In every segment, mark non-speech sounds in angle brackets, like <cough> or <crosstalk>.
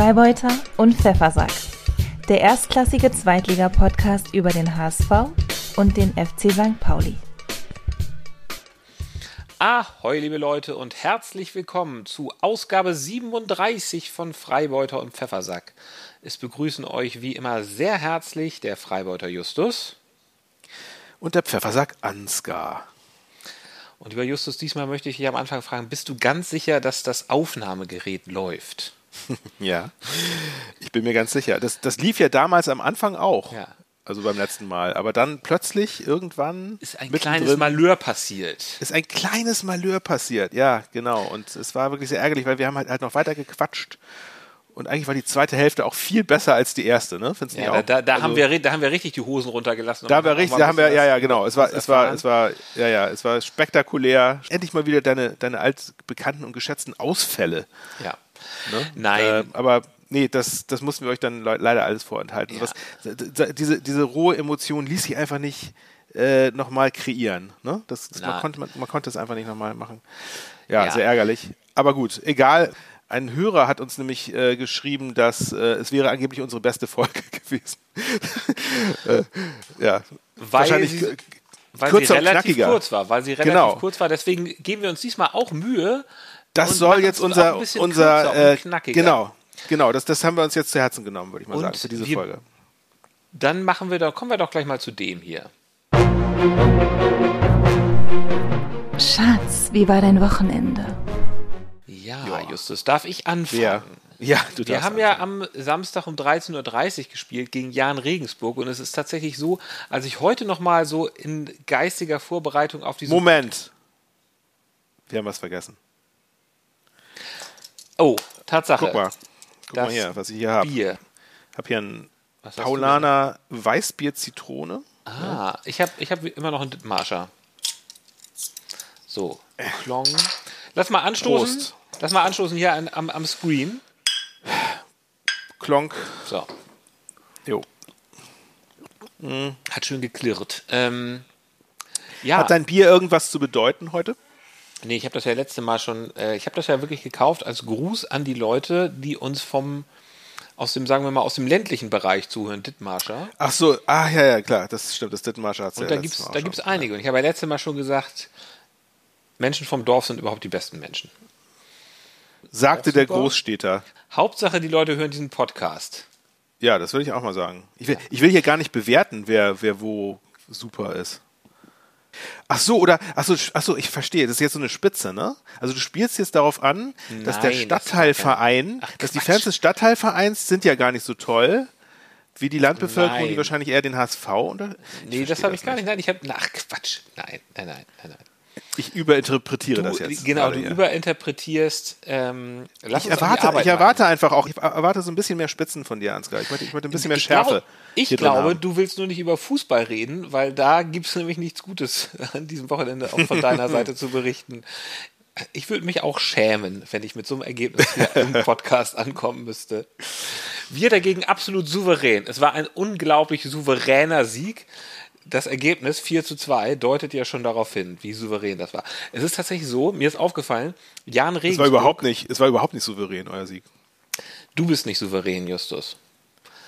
Freibeuter und Pfeffersack. Der erstklassige Zweitliga-Podcast über den HSV und den FC St. Pauli. Ahoi, liebe Leute, und herzlich willkommen zu Ausgabe 37 von Freibeuter und Pfeffersack. Es begrüßen euch wie immer sehr herzlich der Freibeuter Justus und der Pfeffersack Ansgar. Und lieber Justus, diesmal möchte ich dich am Anfang fragen, bist du ganz sicher, dass das Aufnahmegerät läuft? <laughs> ja, ich bin mir ganz sicher. Das, das lief ja damals am Anfang auch. Ja. Also beim letzten Mal. Aber dann plötzlich irgendwann. Ist ein kleines Malheur passiert. Ist ein kleines Malheur passiert, ja, genau. Und es war wirklich sehr ärgerlich, weil wir haben halt, halt noch weiter gequatscht. Und eigentlich war die zweite Hälfte auch viel besser als die erste, ne? Findest du ja, da, da, also, haben wir, da haben wir richtig die Hosen runtergelassen. Da haben wir richtig, da haben wir, ja, ja, genau. Es war, es war, es war, ja, ja, es war spektakulär. Endlich mal wieder deine, deine altbekannten und geschätzten Ausfälle. Ja. Ne? Nein. Äh, aber nee, das, das mussten wir euch dann leider alles vorenthalten. Ja. Was, diese, diese rohe Emotion ließ sich einfach nicht äh, nochmal kreieren. Ne? Das, das man, konnte, man, man konnte es einfach nicht nochmal machen. Ja, ja, sehr ärgerlich. Aber gut, egal. Ein Hörer hat uns nämlich äh, geschrieben, dass äh, es wäre angeblich unsere beste Folge <laughs> gewesen. äh, ja, weil wahrscheinlich sie, weil sie relativ kurz war, weil sie relativ genau. kurz war. Deswegen geben wir uns diesmal auch Mühe. Das soll jetzt unser unser äh, genau genau das das haben wir uns jetzt zu Herzen genommen, würde ich mal und sagen für diese wir, Folge. Dann machen wir doch kommen wir doch gleich mal zu dem hier. Schatz, wie war dein Wochenende? Ja, ja, Justus, darf ich anfangen? Ja, ja du Wir haben anfangen. ja am Samstag um 13.30 Uhr gespielt gegen Jan Regensburg und es ist tatsächlich so, als ich heute nochmal so in geistiger Vorbereitung auf diese. Moment! Wir haben was vergessen. Oh, Tatsache. Guck mal. Guck mal hier, was ich hier habe. Bier. Ich habe hier ein Paulaner Weißbier Zitrone. Ah, ja. ich habe ich hab immer noch einen Marscher. So, Klong. Lass mal anstoßen. Prost. Lass mal anstoßen hier an, am, am Screen. Klonk. So. Jo. Mhm. Hat schön geklirrt. Ähm, ja. Hat dein Bier irgendwas zu bedeuten heute? Nee, ich habe das ja letzte Mal schon, äh, ich habe das ja wirklich gekauft als Gruß an die Leute, die uns vom, aus dem, sagen wir mal, aus dem ländlichen Bereich zuhören, Dittmarscher. Ach so, ah ja, ja, klar, das stimmt, das Dittmarscher hat es ja da gibt's, Da gibt es einige. Und ich habe ja letzte Mal schon gesagt, Menschen vom Dorf sind überhaupt die besten Menschen. Sagte der Großstädter. Hauptsache, die Leute hören diesen Podcast. Ja, das würde ich auch mal sagen. Ich will, ich will hier gar nicht bewerten, wer, wer wo super ist. Ach so, oder, ach so, ach so, ich verstehe, das ist jetzt so eine Spitze, ne? Also du spielst jetzt darauf an, Nein, dass der Stadtteilverein, das dass die Fans des Stadtteilvereins sind ja gar nicht so toll, wie die Landbevölkerung, nein. die wahrscheinlich eher den HSV unter. Nee, das habe ich gar nicht. Nein, ich habe, ach Quatsch. Nein, nein, nein, nein, nein. Ich überinterpretiere du, das jetzt. Genau, du hier. überinterpretierst. Ähm, ich erwarte, ich erwarte einfach auch, ich erwarte so ein bisschen mehr Spitzen von dir, Ansgar. Ich möchte, ich möchte ein bisschen mehr Schärfe. Glaub, ich glaube, du willst nur nicht über Fußball reden, weil da gibt es nämlich nichts Gutes <laughs> an diesem Wochenende auch von deiner <laughs> Seite zu berichten. Ich würde mich auch schämen, wenn ich mit so einem Ergebnis hier <laughs> im Podcast ankommen müsste. Wir dagegen absolut souverän. Es war ein unglaublich souveräner Sieg das Ergebnis 4 zu 2 deutet ja schon darauf hin, wie souverän das war. Es ist tatsächlich so, mir ist aufgefallen, Jan Regensburg... Es war überhaupt nicht, es war überhaupt nicht souverän, euer Sieg. Du bist nicht souverän, Justus.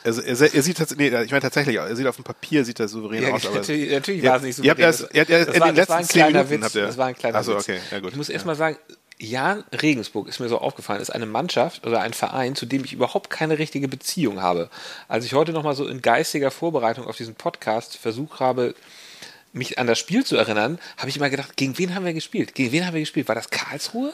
Er, er, er sieht tatsächlich, nee, ich meine tatsächlich, er sieht auf dem Papier sieht er souverän ja, aus, aber <laughs> natürlich, natürlich war es nicht souverän. Ihr habt erst, ihr habt erst in war, den letzten zehn Minuten Witz, habt ihr, das war ein kleiner Achso, okay, ja gut. Ich muss erst mal sagen, Jan Regensburg ist mir so aufgefallen, ist eine Mannschaft oder ein Verein, zu dem ich überhaupt keine richtige Beziehung habe. Als ich heute nochmal so in geistiger Vorbereitung auf diesen Podcast versucht habe, mich an das Spiel zu erinnern, habe ich immer gedacht, gegen wen haben wir gespielt? Gegen wen haben wir gespielt? War das Karlsruhe?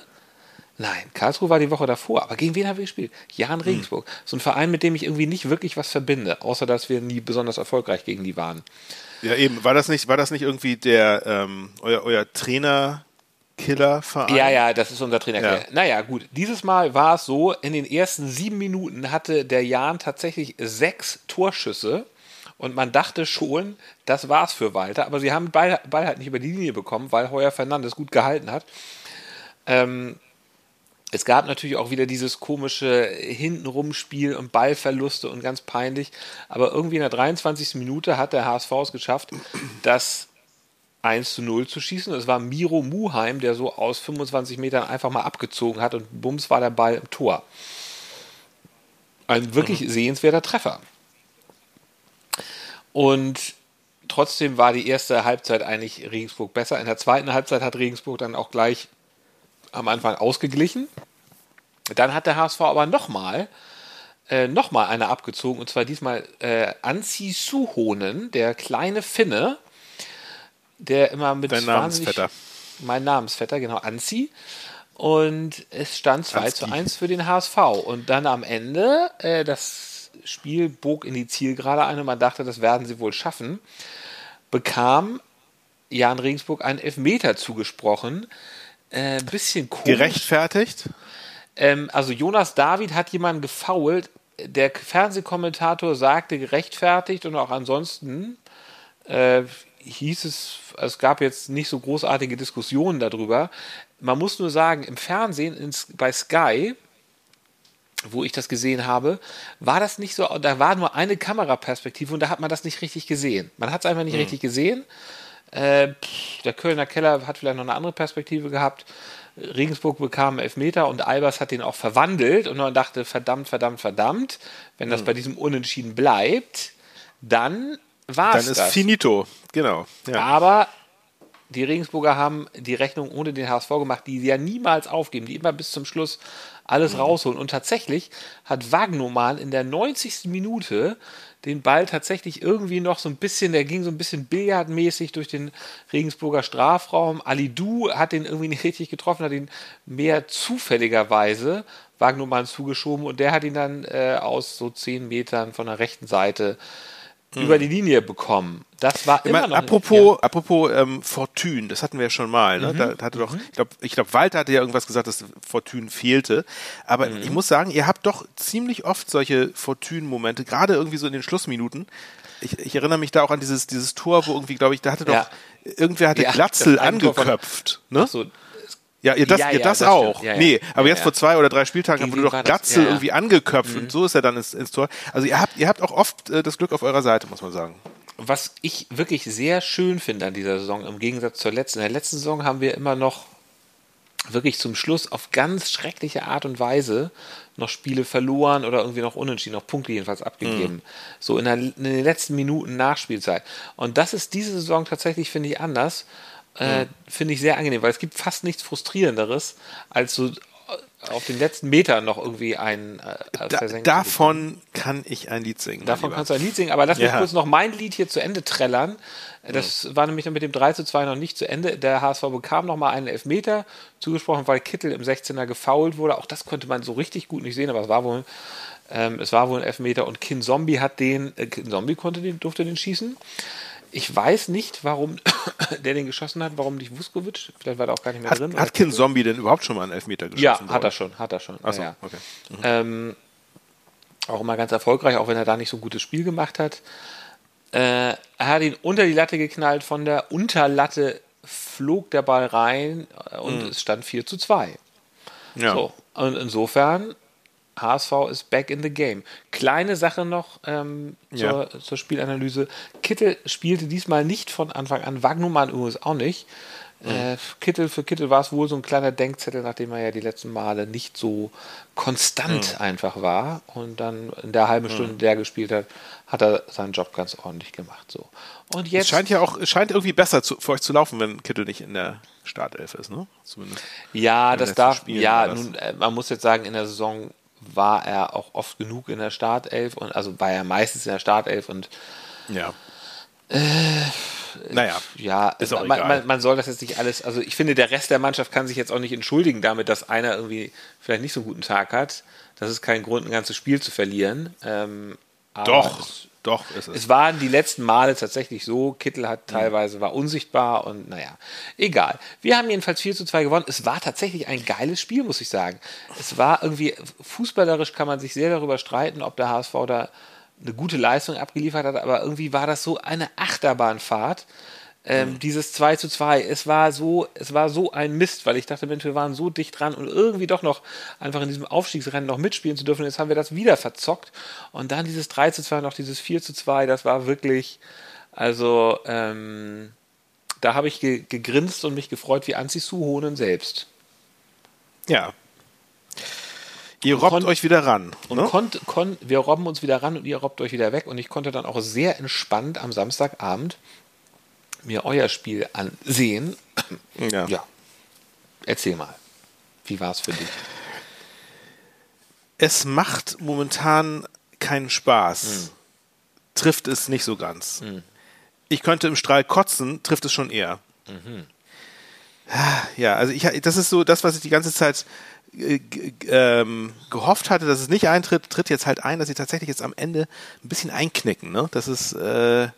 Nein, Karlsruhe war die Woche davor, aber gegen wen haben wir gespielt? Jan Regensburg. Hm. So ein Verein, mit dem ich irgendwie nicht wirklich was verbinde, außer dass wir nie besonders erfolgreich gegen die waren. Ja, eben, war das nicht, war das nicht irgendwie der ähm, euer, euer Trainer Killerverein? Ja, ja, das ist unser Trainer. Ja. Naja, gut. Dieses Mal war es so, in den ersten sieben Minuten hatte der Jan tatsächlich sechs Torschüsse und man dachte schon, das war's für Walter, aber sie haben den Ball, Ball halt nicht über die Linie bekommen, weil Heuer Fernandes gut gehalten hat. Ähm, es gab natürlich auch wieder dieses komische Hintenrumspiel und Ballverluste und ganz peinlich. Aber irgendwie in der 23. Minute hat der HSV es geschafft, das 1 zu 0 zu schießen. Es war Miro Muheim, der so aus 25 Metern einfach mal abgezogen hat und bums war der Ball im Tor. Ein wirklich mhm. sehenswerter Treffer. Und trotzdem war die erste Halbzeit eigentlich Regensburg besser. In der zweiten Halbzeit hat Regensburg dann auch gleich am Anfang ausgeglichen. Dann hat der HSV aber nochmal äh, nochmal eine abgezogen und zwar diesmal äh, Anzi Suhonen, der kleine Finne, der immer mit Dein Namensvetter. Mein Namensvetter, genau, Anzi. Und es stand 2 zu 1 für den HSV. Und dann am Ende, äh, das Spiel bog in die Zielgerade ein und man dachte, das werden sie wohl schaffen, bekam Jan Regensburg einen Elfmeter zugesprochen. Äh, bisschen komisch. Gerechtfertigt? Ähm, also Jonas David hat jemanden gefault. Der Fernsehkommentator sagte gerechtfertigt und auch ansonsten äh, hieß es, es gab jetzt nicht so großartige Diskussionen darüber. Man muss nur sagen, im Fernsehen ins, bei Sky, wo ich das gesehen habe, war das nicht so, da war nur eine Kameraperspektive und da hat man das nicht richtig gesehen. Man hat es einfach nicht mhm. richtig gesehen. Äh, der Kölner Keller hat vielleicht noch eine andere Perspektive gehabt. Regensburg bekam Elfmeter und Albers hat den auch verwandelt und man dachte, verdammt, verdammt, verdammt, wenn das mhm. bei diesem Unentschieden bleibt, dann war es Dann ist das. finito, genau. Ja. Aber die Regensburger haben die Rechnung ohne den HSV gemacht, die sie ja niemals aufgeben, die immer bis zum Schluss alles mhm. rausholen. Und tatsächlich hat Wagnoman in der 90. Minute den Ball tatsächlich irgendwie noch so ein bisschen, der ging so ein bisschen billardmäßig durch den Regensburger Strafraum. Ali Du hat den irgendwie <laughs> nicht richtig getroffen, hat ihn mehr zufälligerweise Wagnoman zugeschoben und der hat ihn dann äh, aus so 10 Metern von der rechten Seite hm. über die Linie bekommen. Das war immer, immer noch. Apropos, ja. apropos ähm, Fortune, das hatten wir ja schon mal. Ne? Mhm. Da hatte doch, mhm. ich glaube, ich glaub, Walter hatte ja irgendwas gesagt, dass Fortune fehlte. Aber mhm. ich muss sagen, ihr habt doch ziemlich oft solche Fortune-Momente, gerade irgendwie so in den Schlussminuten. Ich, ich, erinnere mich da auch an dieses, dieses Tor, wo irgendwie, glaube ich, da hatte doch, ja. irgendwer hatte ja, Glatzel angeköpft. Ne? Ach so, ja, ihr das, ja, ihr das, das auch. Ja, nee, aber jetzt vor zwei oder drei Spieltagen wurde doch Gatzel irgendwie angeköpft mhm. und so ist er dann ins, ins, Tor. Also ihr habt, ihr habt auch oft äh, das Glück auf eurer Seite, muss man sagen. Was ich wirklich sehr schön finde an dieser Saison, im Gegensatz zur letzten. In der letzten Saison haben wir immer noch wirklich zum Schluss auf ganz schreckliche Art und Weise noch Spiele verloren oder irgendwie noch unentschieden, noch Punkte jedenfalls abgegeben. Mhm. So in, der, in den letzten Minuten Nachspielzeit. Und das ist diese Saison tatsächlich, finde ich, anders. Äh, Finde ich sehr angenehm, weil es gibt fast nichts Frustrierenderes, als so auf den letzten Metern noch irgendwie ein äh, da, Davon kann ich ein Lied singen. Davon kannst du ein Lied singen, aber lass mich ja. kurz noch mein Lied hier zu Ende trällern. Das mhm. war nämlich mit dem 3 zu 2 noch nicht zu Ende. Der HSV bekam noch mal einen Elfmeter zugesprochen, weil Kittel im 16er gefoult wurde. Auch das konnte man so richtig gut nicht sehen, aber es war wohl, ähm, es war wohl ein Elfmeter und Kin Zombie hat den, äh, Kin Zombie konnte den, durfte den schießen. Ich weiß nicht, warum <coughs> der den geschossen hat, warum nicht Vuskovic. Vielleicht war er auch gar nicht mehr hat, drin. Hat Kin Zombie denn überhaupt schon mal einen Elfmeter geschossen? Ja, hat er schon, hat er schon. Achso, ja, okay. Mhm. Ähm, auch immer ganz erfolgreich, auch wenn er da nicht so ein gutes Spiel gemacht hat. Äh, er hat ihn unter die Latte geknallt, von der Unterlatte flog der Ball rein und mhm. es stand 4 zu 2. Ja. So, und insofern HSV ist back in the game. Kleine Sache noch ähm, zur, ja. zur, Spielanalyse. Kittel spielte diesmal nicht von Anfang an, Wagnumann übrigens auch nicht. Mhm. Äh, Kittel für Kittel war es wohl so ein kleiner Denkzettel, nachdem er ja die letzten Male nicht so konstant mhm. einfach war und dann in der halben Stunde, mhm. der gespielt hat, hat er seinen Job ganz ordentlich gemacht. So. Und jetzt es scheint ja auch, es scheint irgendwie besser zu, für euch zu laufen, wenn Kittel nicht in der Startelf ist, ne? Zumindest. Ja, das darf, ja, nun, äh, man muss jetzt sagen, in der Saison war er auch oft genug in der Startelf und also war er meistens in der Startelf und ja. Äh, naja, ja, ist auch man, man, man, soll das jetzt nicht alles, also ich finde, der Rest der Mannschaft kann sich jetzt auch nicht entschuldigen damit, dass einer irgendwie vielleicht nicht so einen guten Tag hat. Das ist kein Grund, ein ganzes Spiel zu verlieren. Ähm, Doch. Es, doch, ist es. Es waren die letzten Male tatsächlich so. Kittel hat teilweise war unsichtbar und naja, egal. Wir haben jedenfalls 4 zu 2 gewonnen. Es war tatsächlich ein geiles Spiel, muss ich sagen. Es war irgendwie, fußballerisch kann man sich sehr darüber streiten, ob der HSV da eine gute Leistung abgeliefert hat, aber irgendwie war das so eine Achterbahnfahrt. Ähm, mhm. Dieses 2 zu 2, es war so, es war so ein Mist, weil ich dachte, Mensch, wir waren so dicht dran und irgendwie doch noch einfach in diesem Aufstiegsrennen noch mitspielen zu dürfen. Jetzt haben wir das wieder verzockt. Und dann dieses 3 zu 2 noch dieses 4 zu 2, das war wirklich, also, ähm, da habe ich ge gegrinst und mich gefreut wie Anzi Suhonen selbst. Ja. Ihr robbt euch wieder ran. Und ne? konnt, konnt, wir robben uns wieder ran und ihr robbt euch wieder weg. Und ich konnte dann auch sehr entspannt am Samstagabend mir euer Spiel ansehen. Ja. ja. Erzähl mal. Wie war es für dich? Es macht momentan keinen Spaß. Hm. Trifft es nicht so ganz. Hm. Ich könnte im Strahl kotzen, trifft es schon eher. Mhm. Ja, also ich, das ist so das, was ich die ganze Zeit äh, ähm, gehofft hatte, dass es nicht eintritt, tritt jetzt halt ein, dass sie tatsächlich jetzt am Ende ein bisschen einknicken. Ne? Das ist äh,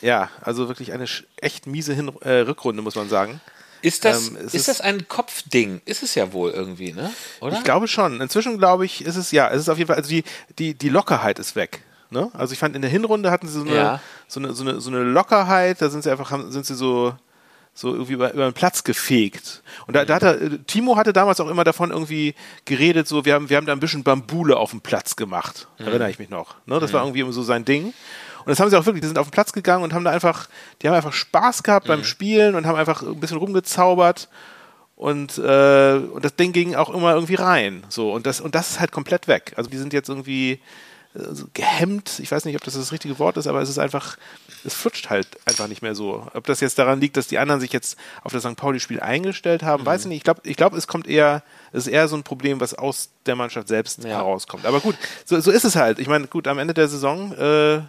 ja, also wirklich eine echt miese Hin äh, Rückrunde, muss man sagen. Ist das, ähm, ist, ist das ein Kopfding? Ist es ja wohl irgendwie, ne? Oder? Ich glaube schon. Inzwischen glaube ich, ist es ja, es ist auf jeden Fall, also die, die, die Lockerheit ist weg. Ne? Also ich fand in der Hinrunde hatten sie so eine, ja. so eine, so eine, so eine Lockerheit, da sind sie einfach, sind sie so, so irgendwie über, über den Platz gefegt. Und da, da hat er, Timo hatte damals auch immer davon irgendwie geredet, so, wir haben, wir haben da ein bisschen Bambule auf dem Platz gemacht. Mhm. Erinnere ich mich noch. Ne? Das mhm. war irgendwie so sein Ding. Und das haben sie auch wirklich, die sind auf den Platz gegangen und haben da einfach, die haben einfach Spaß gehabt mhm. beim Spielen und haben einfach ein bisschen rumgezaubert. Und, äh, und das Ding ging auch immer irgendwie rein. So, und das, und das ist halt komplett weg. Also die sind jetzt irgendwie äh, gehemmt. Ich weiß nicht, ob das das richtige Wort ist, aber es ist einfach, es flutscht halt einfach nicht mehr so. Ob das jetzt daran liegt, dass die anderen sich jetzt auf das St. Pauli-Spiel eingestellt haben, mhm. weiß ich nicht. Ich glaube, ich glaub, es kommt eher, es ist eher so ein Problem, was aus der Mannschaft selbst ja. herauskommt. Aber gut, so, so ist es halt. Ich meine, gut, am Ende der Saison, äh,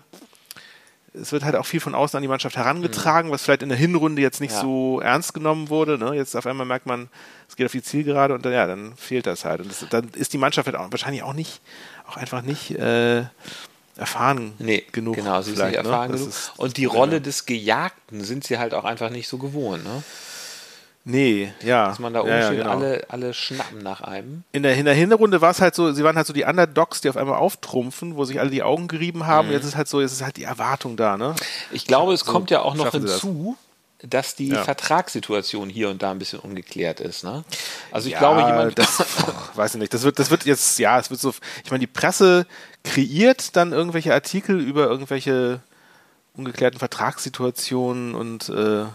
es wird halt auch viel von außen an die Mannschaft herangetragen, mhm. was vielleicht in der Hinrunde jetzt nicht ja. so ernst genommen wurde. Ne? Jetzt auf einmal merkt man, es geht auf die Zielgerade und dann, ja, dann fehlt das halt. Und das, dann ist die Mannschaft halt auch, wahrscheinlich auch nicht, auch einfach nicht äh, erfahren nee, genug. Genau, sie ist nicht ne? erfahren ne? genug. Ist, und die Rolle ja. des Gejagten sind sie halt auch einfach nicht so gewohnt. Ne? Nee, ja. Dass man da oben ja, steht, genau. alle, alle schnappen nach einem. In der, in der Hinrunde war es halt so, sie waren halt so die Underdogs, die auf einmal auftrumpfen, wo sich alle die Augen gerieben haben. Mhm. Jetzt ist halt so, jetzt ist halt die Erwartung da, ne? Ich glaube, es so kommt ja auch noch hinzu, das. dass die ja. Vertragssituation hier und da ein bisschen ungeklärt ist, ne? Also ich ja, glaube, jemand. Das, oh, weiß ich nicht. Das wird, das wird jetzt, ja, es wird so, ich meine, die Presse kreiert dann irgendwelche Artikel über irgendwelche ungeklärten Vertragssituationen und äh,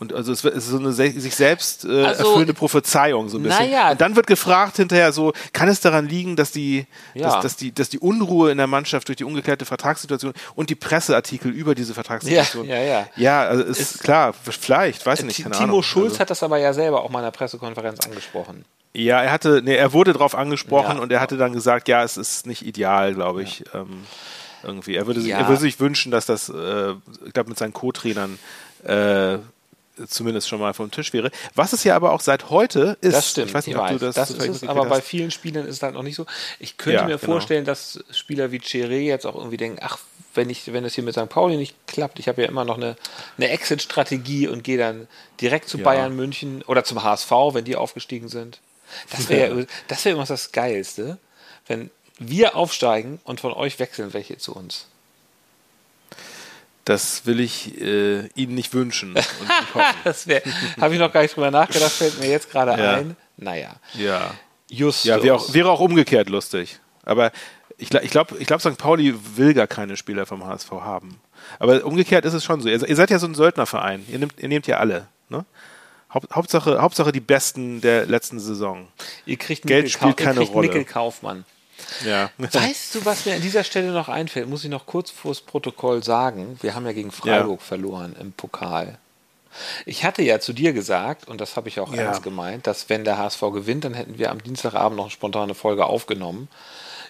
und also es ist so eine sich selbst äh, also, erfüllende Prophezeiung so ein bisschen. Naja. Und dann wird gefragt hinterher so, kann es daran liegen, dass die, ja. dass, dass, die, dass die Unruhe in der Mannschaft durch die ungeklärte Vertragssituation und die Presseartikel über diese Vertragssituation. Ja, ja, ja. Ja, also ist, ist klar, vielleicht, weiß ich nicht. Keine Timo Ahnung. Schulz also. hat das aber ja selber auch mal in einer Pressekonferenz angesprochen. Ja, er hatte, nee, er wurde darauf angesprochen ja. und er hatte dann gesagt, ja, es ist nicht ideal, glaube ich. Ja. Ähm, irgendwie. Er würde, sich, er würde sich wünschen, dass das, äh, ich glaube, mit seinen Co-Trainern äh, zumindest schon mal vom Tisch wäre. Was es ja aber auch seit heute ist. Das stimmt. Ich weiß nicht, ob weiß. du das, das ist es, aber hast. bei vielen Spielern ist es halt noch nicht so. Ich könnte ja, mir genau. vorstellen, dass Spieler wie Cheré jetzt auch irgendwie denken, ach, wenn ich, wenn das hier mit St. Pauli nicht klappt, ich habe ja immer noch eine, eine Exit-Strategie und gehe dann direkt zu ja. Bayern München oder zum HSV, wenn die aufgestiegen sind. Das wäre ja. das wäre immer das Geilste, wenn wir aufsteigen und von euch wechseln welche zu uns. Das will ich äh, Ihnen nicht wünschen. <laughs> das habe ich noch gar nicht drüber nachgedacht, fällt mir jetzt gerade ja. ein. Naja. Ja. Justus. Ja, wäre auch, wäre auch umgekehrt lustig. Aber ich, ich glaube, ich glaub, St. Pauli will gar keine Spieler vom HSV haben. Aber umgekehrt ist es schon so. Ihr, ihr seid ja so ein Söldnerverein. Ihr nehmt, ihr nehmt ja alle. Ne? Haupt, Hauptsache, Hauptsache die Besten der letzten Saison. Ihr kriegt Geld Mikkel spielt keine ihr kriegt Rolle. Mikkel Kaufmann. Ja. <laughs> Weißt du, was mir an dieser Stelle noch einfällt? Muss ich noch kurz vors Protokoll sagen. Wir haben ja gegen Freiburg ja. verloren im Pokal. Ich hatte ja zu dir gesagt, und das habe ich auch ja. ernst gemeint, dass wenn der HSV gewinnt, dann hätten wir am Dienstagabend noch eine spontane Folge aufgenommen.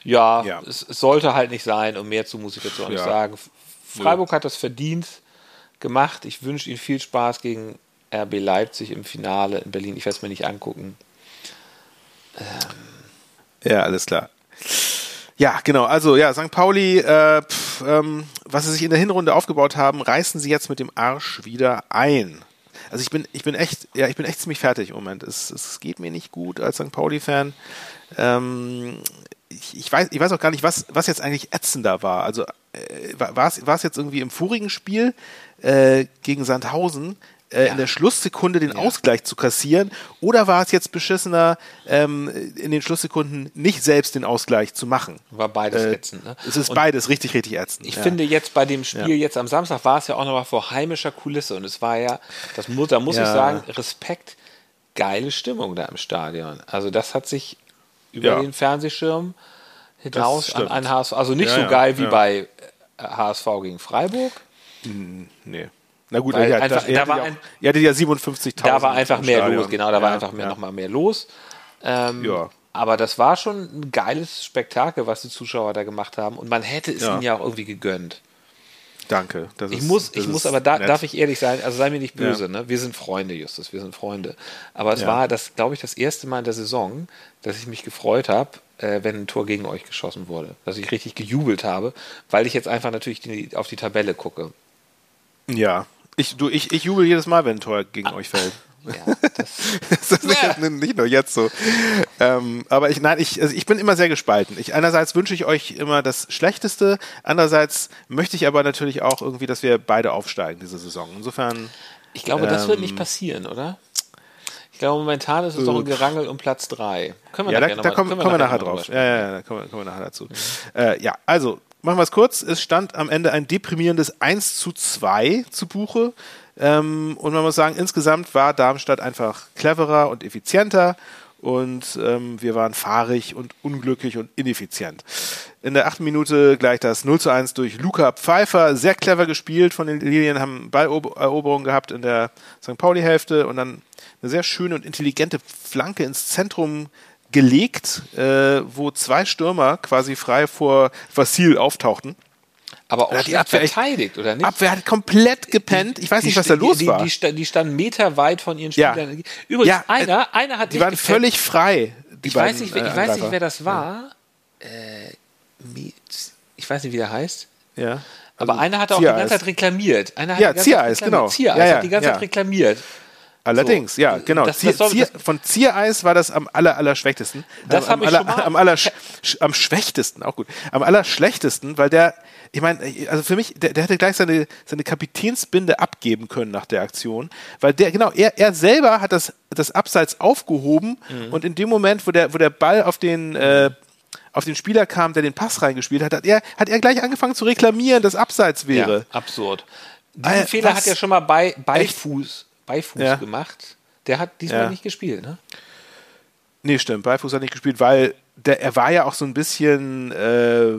Ja, ja. Es, es, sollte halt nicht sein und mehr zu muss ich dazu auch nicht sagen. Freiburg hat das verdient gemacht. Ich wünsche Ihnen viel Spaß gegen RB Leipzig im Finale in Berlin. Ich werde es mir nicht angucken. Ähm. Ja, alles klar. Ja, genau. Also ja, St. Pauli, äh, pf, ähm, was sie sich in der Hinrunde aufgebaut haben, reißen sie jetzt mit dem Arsch wieder ein. Also ich bin, ich bin echt, ja, ich bin echt ziemlich fertig im Moment. Es, es geht mir nicht gut als St. Pauli-Fan. Ähm, ich, ich, weiß, ich weiß auch gar nicht, was, was jetzt eigentlich ätzender war. Also äh, war es jetzt irgendwie im vorigen Spiel äh, gegen Sandhausen, äh, ja. in der Schlusssekunde den ja. Ausgleich zu kassieren? Oder war es jetzt beschissener, ähm, in den Schlusssekunden nicht selbst den Ausgleich zu machen? War beides äh, ätzend. Ne? Es ist und beides richtig, richtig ätzend. Ich ja. finde jetzt bei dem Spiel jetzt am Samstag war es ja auch nochmal vor heimischer Kulisse und es war ja, das muss, da muss ich sagen, Respekt, geile Stimmung da im Stadion. Also das hat sich über den Fernsehschirm hinaus an ein HSV. Also nicht so geil wie bei HSV gegen Freiburg. Nee. Na gut, er, einfach, da, da war ja, ein, ja 57.000. Da war einfach mehr Stadion. los, genau, da war einfach mehr, noch mal mehr los. Ähm, Ja. Aber das war schon ein geiles Spektakel, was die Zuschauer da gemacht haben. Und man hätte es Ja. ihnen ja auch irgendwie gegönnt. Danke. Ich ist, muss, ich muss aber, da, darf ich ehrlich sein, also sei mir nicht böse, Ja. ne? Wir sind Freunde, Justus, wir sind Freunde. Aber es Ja. war das, glaube ich, das erste Mal in der Saison, dass ich mich gefreut habe, äh, wenn ein Tor gegen euch geschossen wurde. Dass ich richtig gejubelt habe, weil ich jetzt einfach natürlich die, auf die Tabelle gucke. Ja. Ich, du, ich, ich jubel jedes Mal, wenn ein Tor gegen euch fällt. Ja, <laughs> das, Das ist nicht, nicht nur jetzt so. Ähm, aber ich, nein, ich, also ich bin immer sehr gespalten. Ich, einerseits wünsche ich euch immer das Schlechteste, andererseits möchte ich aber natürlich auch irgendwie, dass wir beide aufsteigen diese Saison. Insofern, ich glaube, das wird Ähm, nicht passieren, oder? Ich glaube, momentan ist es doch ein Gerangel um Platz 3. Können wir ja, da, nachher da noch mal- kommen, kommen wir nachher mal drauf. Ja, ja, ja, da kommen, wir- kommen wir nachher dazu. Äh, ja, also, machen wir es kurz. Es stand am Ende ein deprimierendes 1 zu 2 zu Buche. Ähm, und man muss sagen, insgesamt war Darmstadt einfach cleverer und effizienter. Und ähm, wir waren fahrig und unglücklich und ineffizient. In der achten Minute gleich das 0 zu 1 durch Luca Pfeiffer. Sehr clever gespielt von den Lilien, haben Balleroberung gehabt in der St. Pauli-Hälfte und dann eine sehr schöne und intelligente Flanke ins Zentrum gelegt, äh, wo zwei Stürmer quasi frei vor Vassil auftauchten. Aber auch die Abwehr verteidigt, oder nicht? Abwehr hat komplett gepennt. Ich weiß nicht, was da die, los die, war. Die, die standen meterweit von ihren Ja. Spielern. Übrigens, Ja, äh, einer, einer hat Die nicht waren gepennt. völlig frei. Die Ich weiß, beiden, nicht, wer- äh, ich weiß nicht, wer das war. Äh, Mietz- ich weiß nicht, wie der heißt. Ja. Aber Also, einer hat auch die ganze Zeit reklamiert. Einer hat Ja, die ganze Zeit Ziereis, genau. Ziereis Ja, ja, hat die ganze ja. Zeit reklamiert. Allerdings, So. ja, genau. Das- Zier, das Zier, von Ziereis war das am aller, aller schwächtesten. Das am, hab ich aller, am aller sch, am schwächtesten, auch gut. Am aller schlechtesten, weil der, ich meine, also für mich, der, der hätte gleich seine, seine Kapitänsbinde abgeben können nach der Aktion, weil der, genau, er, er selber hat das, das Abseits aufgehoben Mhm. und in dem Moment, wo der, wo der Ball auf den, äh, auf den Spieler kam, der den Pass reingespielt hat, hat er, hat er gleich angefangen zu reklamieren, dass Abseits wäre. Ja, absurd. Diesen Äh, Fehler hat er schon mal bei, bei Fuß, bei Fuß Ja. gemacht. Der hat diesmal Ja. nicht gespielt, ne? Nee, stimmt. Beifuß hat nicht gespielt, weil der, er war ja auch so ein bisschen, äh,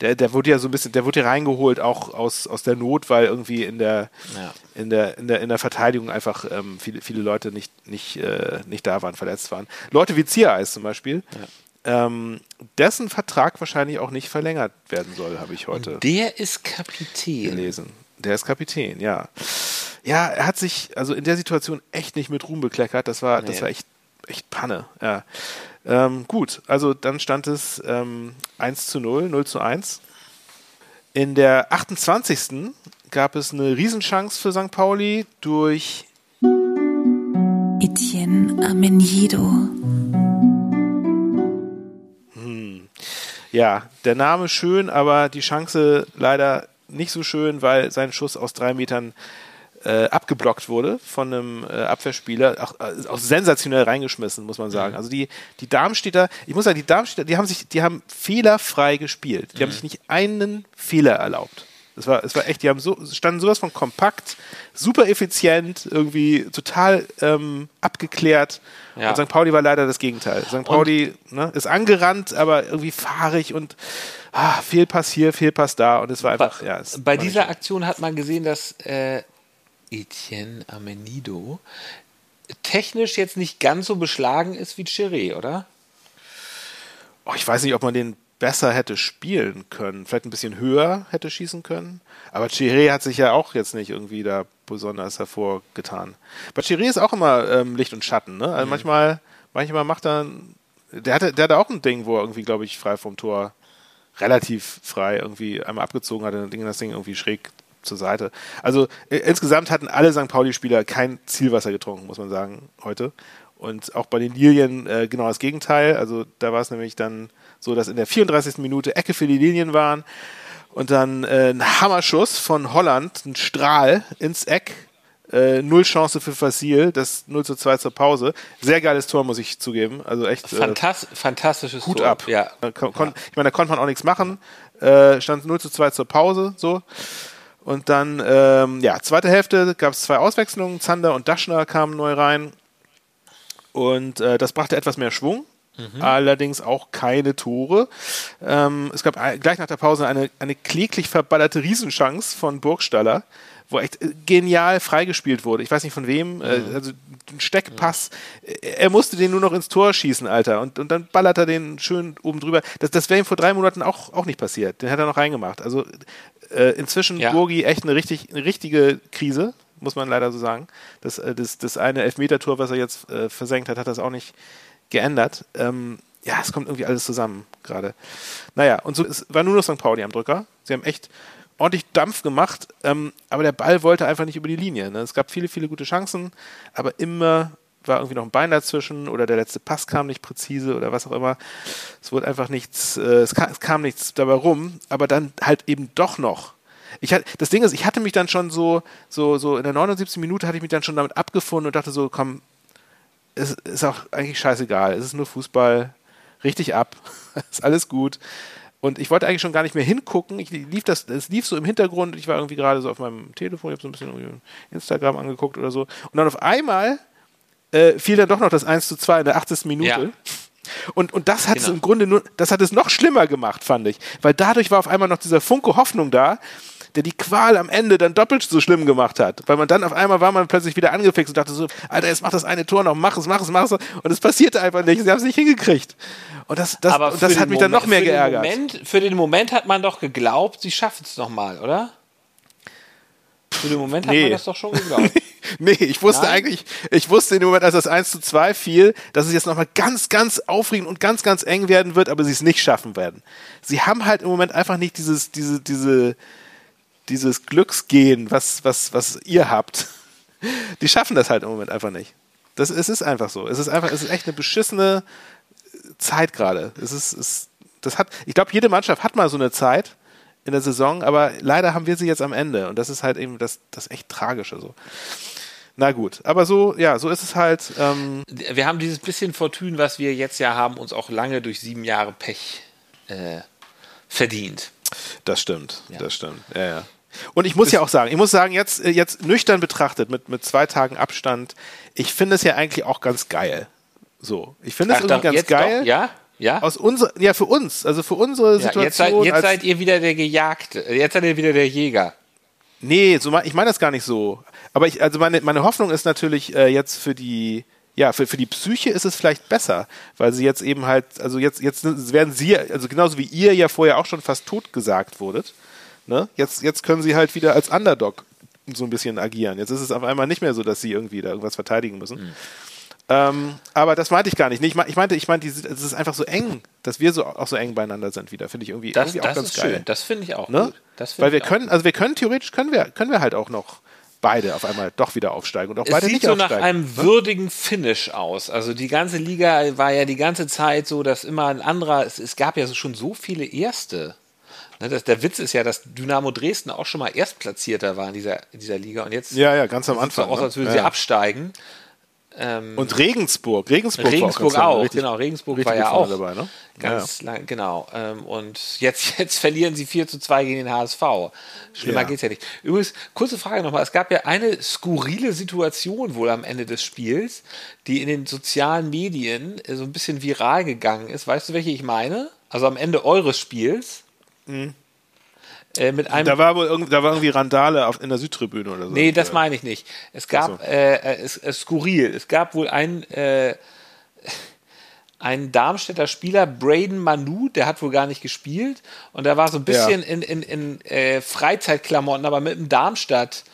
der, der wurde ja so ein bisschen, der wurde ja reingeholt auch aus, aus der Not, weil irgendwie in der, Ja. in der, in der, in der Verteidigung einfach ähm, viele, viele Leute nicht, nicht, äh, nicht da waren, verletzt waren. Leute wie Ziereis zum Beispiel, ähm, dessen Vertrag wahrscheinlich auch nicht verlängert werden soll, habe ich heute Der ist Kapitän. gelesen. Der ist Kapitän, ja. Ja, er hat sich also in der Situation echt nicht mit Ruhm bekleckert. Das war, das Nee. war echt, echt Panne. Ja. Ähm, gut, also dann stand es ähm, 1 zu 0, 0 zu 1. In der 28. gab es eine Riesenchance für St. Pauli durch Etienne Amenido. Ja, der Name schön, aber die Chance leider nicht so schön, weil sein Schuss aus drei Metern äh, abgeblockt wurde von einem äh, Abwehrspieler, auch, äh, auch sensationell reingeschmissen, muss man sagen. Also die, die Darmstädter, ich muss sagen, die Darmstädter, die haben sich, die haben fehlerfrei gespielt. Die haben sich nicht einen Fehler erlaubt. Es war, es war echt, die haben so, standen sowas von kompakt, super effizient, irgendwie total ähm, abgeklärt. Ja. Und St. Pauli war leider das Gegenteil. St. Pauli ne, ist angerannt, aber irgendwie fahrig und ah, Fehlpass hier, Fehlpass da. Und es war einfach, bei, ja. bei dieser. Aktion hat man gesehen, dass äh, Etienne Amenido technisch jetzt nicht ganz so beschlagen ist wie Chiré, oder? Oh, ich weiß nicht, ob man den besser hätte spielen können. Vielleicht ein bisschen höher hätte schießen können. Aber Chiré hat sich ja auch jetzt nicht irgendwie da besonders hervorgetan. Bei Chiré ist auch immer ähm, Licht und Schatten. Ne? Also manchmal, manchmal macht er, der hatte, der hatte auch ein Ding, wo er irgendwie, glaube ich, frei vom Tor relativ frei irgendwie einmal abgezogen hat und das Ding irgendwie schräg zur Seite. Also äh, insgesamt hatten alle St. Pauli-Spieler kein Zielwasser getrunken, muss man sagen, heute. Und auch bei den Lilien äh, genau das Gegenteil. Also da war es nämlich dann so, dass in der 34. Minute Ecke für die Lilien waren und dann äh, ein Hammerschuss von Holland, ein Strahl ins Eck. Äh, null Chance für Fasil, das 0 zu 2 zur Pause. Sehr geiles Tor, muss ich zugeben. Also echt. äh, Fantas fantastisches Hut Tor. ab. Ja. Kon, kon, Ich meine, da konnte man auch nichts machen. Äh, stand 0 zu 2 zur Pause, so. Und dann, ähm, ja, zweite Hälfte gab es zwei Auswechslungen. Zander und Daschner kamen neu rein. Und äh, das brachte etwas mehr Schwung. Mhm. Allerdings auch keine Tore. Ähm, es gab gleich nach der Pause eine, eine kläglich verballerte Riesenchance von Burgstaller, wo echt äh, genial freigespielt wurde. Ich weiß nicht von wem, mhm. also ein Steckpass. Er musste den nur noch ins Tor schießen, Alter. Und, und dann ballert er den schön oben drüber. Das, das wäre ihm vor drei Monaten auch, auch nicht passiert. Den hat er noch reingemacht. Also äh, inzwischen ja. Burgi echt eine, richtig, eine richtige Krise, muss man leider so sagen. Das, äh, das, das eine Elfmeter-Tor, was er jetzt äh, versenkt hat, hat das auch nicht geändert. Ähm, ja, es kommt irgendwie alles zusammen gerade. Naja, und so es war nur noch St. Pauli am Drücker. Sie haben echt ordentlich Dampf gemacht, ähm, aber der Ball wollte einfach nicht über die Linie. Ne? Es gab viele, viele gute Chancen, aber immer war irgendwie noch ein Bein dazwischen oder der letzte Pass kam nicht präzise oder was auch immer. Es wurde einfach nichts, äh, es, kam, es, kam, nichts dabei rum, aber dann halt eben doch noch. Ich hatte, das Ding ist, ich hatte mich dann schon so, so, so in der 79. Minute hatte ich mich dann schon damit abgefunden und dachte so, komm, es ist auch eigentlich scheißegal. Es ist nur Fußball. Richtig ab. <laughs> ist alles gut. Und ich wollte eigentlich schon gar nicht mehr hingucken. Ich lief das, es lief so im Hintergrund. Ich war irgendwie gerade so auf meinem Telefon, ich habe so ein bisschen Instagram angeguckt oder so. Und dann auf einmal äh, fiel dann doch noch das 1 zu 2 in der 80. Minute. Ja. Und, und das hat genau. es im Grunde nur, das hat es noch schlimmer gemacht, fand ich. Weil dadurch war auf einmal noch dieser Funke Hoffnung da, der die Qual am Ende dann doppelt so schlimm gemacht hat. Weil man dann auf einmal war man plötzlich wieder angefixt und dachte so, Alter, jetzt mach das eine Tor noch, mach es, mach es, mach es. Und es passierte einfach nicht. Sie haben es nicht hingekriegt. Und das, das, und das hat mich Moment, dann noch mehr geärgert. Moment, für den Moment hat man doch geglaubt, sie schaffen es nochmal, oder? Für den Moment nee. hat man das doch schon geglaubt. <laughs> nee, ich wusste Nein? eigentlich, ich wusste in dem Moment, als das 1 zu 2 fiel, dass es jetzt nochmal ganz, ganz aufregend und ganz, ganz eng werden wird, aber sie es nicht schaffen werden. Sie haben halt im Moment einfach nicht dieses, diese, diese, dieses Glücksgehen, was, was, was ihr habt, <laughs> die schaffen das halt im Moment einfach nicht. Das, es ist einfach so. Es ist einfach, es ist echt eine beschissene Zeit gerade. Es ist, es, das hat, ich glaube, jede Mannschaft hat mal so eine Zeit in der Saison, aber leider haben wir sie jetzt am Ende und das ist halt eben das, das echt Tragische so. Na gut, aber so, ja, so ist es halt. Ähm wir haben dieses bisschen Fortune, was wir jetzt ja haben, uns auch lange durch sieben Jahre Pech äh, verdient. Das stimmt, ja. das stimmt. Ja, ja. Und ich muss das ja auch sagen, ich muss sagen, jetzt, äh, jetzt nüchtern betrachtet, mit, mit zwei Tagen Abstand, ich finde es ja eigentlich auch ganz geil. So, ich finde es irgendwie ganz geil. Doch, ja? Ja? Aus unser, ja, für uns, also für unsere Situation. Ja, jetzt, seid, jetzt seid, ihr wieder der Gejagte, jetzt seid ihr wieder der Jäger. Nee, so, ich meine das gar nicht so. Aber ich, also meine, meine Hoffnung ist natürlich äh, jetzt für die, ja, für, für die Psyche ist es vielleicht besser, weil sie jetzt eben halt, also jetzt, jetzt werden sie, also genauso wie ihr ja vorher auch schon fast tot gesagt wurdet, ne? Jetzt, jetzt können sie halt wieder als Underdog so ein bisschen agieren. Jetzt ist es auf einmal nicht mehr so, dass sie irgendwie da irgendwas verteidigen müssen. Mhm. Ähm, aber das meinte ich gar nicht. Ich meinte, ich meinte, es ist einfach so eng, dass wir so auch so eng beieinander sind wieder. Finde ich irgendwie, das, irgendwie das auch ganz geil. Schön. Das finde ich auch ne? gut. Weil wir können, also wir können theoretisch können wir, können wir halt auch noch beide auf einmal doch wieder aufsteigen und auch es beide sieht nicht so aufsteigen. nach einem würdigen Finish aus. Also die ganze Liga war ja die ganze Zeit so, dass immer ein anderer, es, es gab ja so schon so viele Erste. Ne, das, der Witz ist ja, dass Dynamo Dresden auch schon mal Erstplatzierter war in dieser, in dieser Liga und jetzt ja, ja, ganz am Anfang. So aus, als würden ne? sie absteigen. Ähm, und Regensburg, Regensburg, Regensburg auch, auch richtig, genau, Regensburg war ja auch dabei, ne? ganz ja. lang, genau. Ähm, und jetzt, <laughs> jetzt verlieren sie 4 zu 2 gegen den HSV. Schlimmer ja. geht's ja nicht. Übrigens, kurze Frage nochmal, es gab ja eine skurrile Situation wohl am Ende des Spiels, die in den sozialen Medien äh, so ein bisschen viral gegangen ist. Weißt du, welche ich meine? Also am Ende eures Spiels. Mhm. Äh, mit einem da, war wohl irgend, da war irgendwie Randale auf, in der Südtribüne oder so. Nee, das meine ich nicht. Es gab, so. äh, äh es, es, skurril, es gab wohl einen, äh, einen Darmstädter Spieler, Braden Manu, der hat wohl gar nicht gespielt und der war so ein bisschen ja. in, in, in äh, Freizeitklamotten, aber mit einem Darmstadt.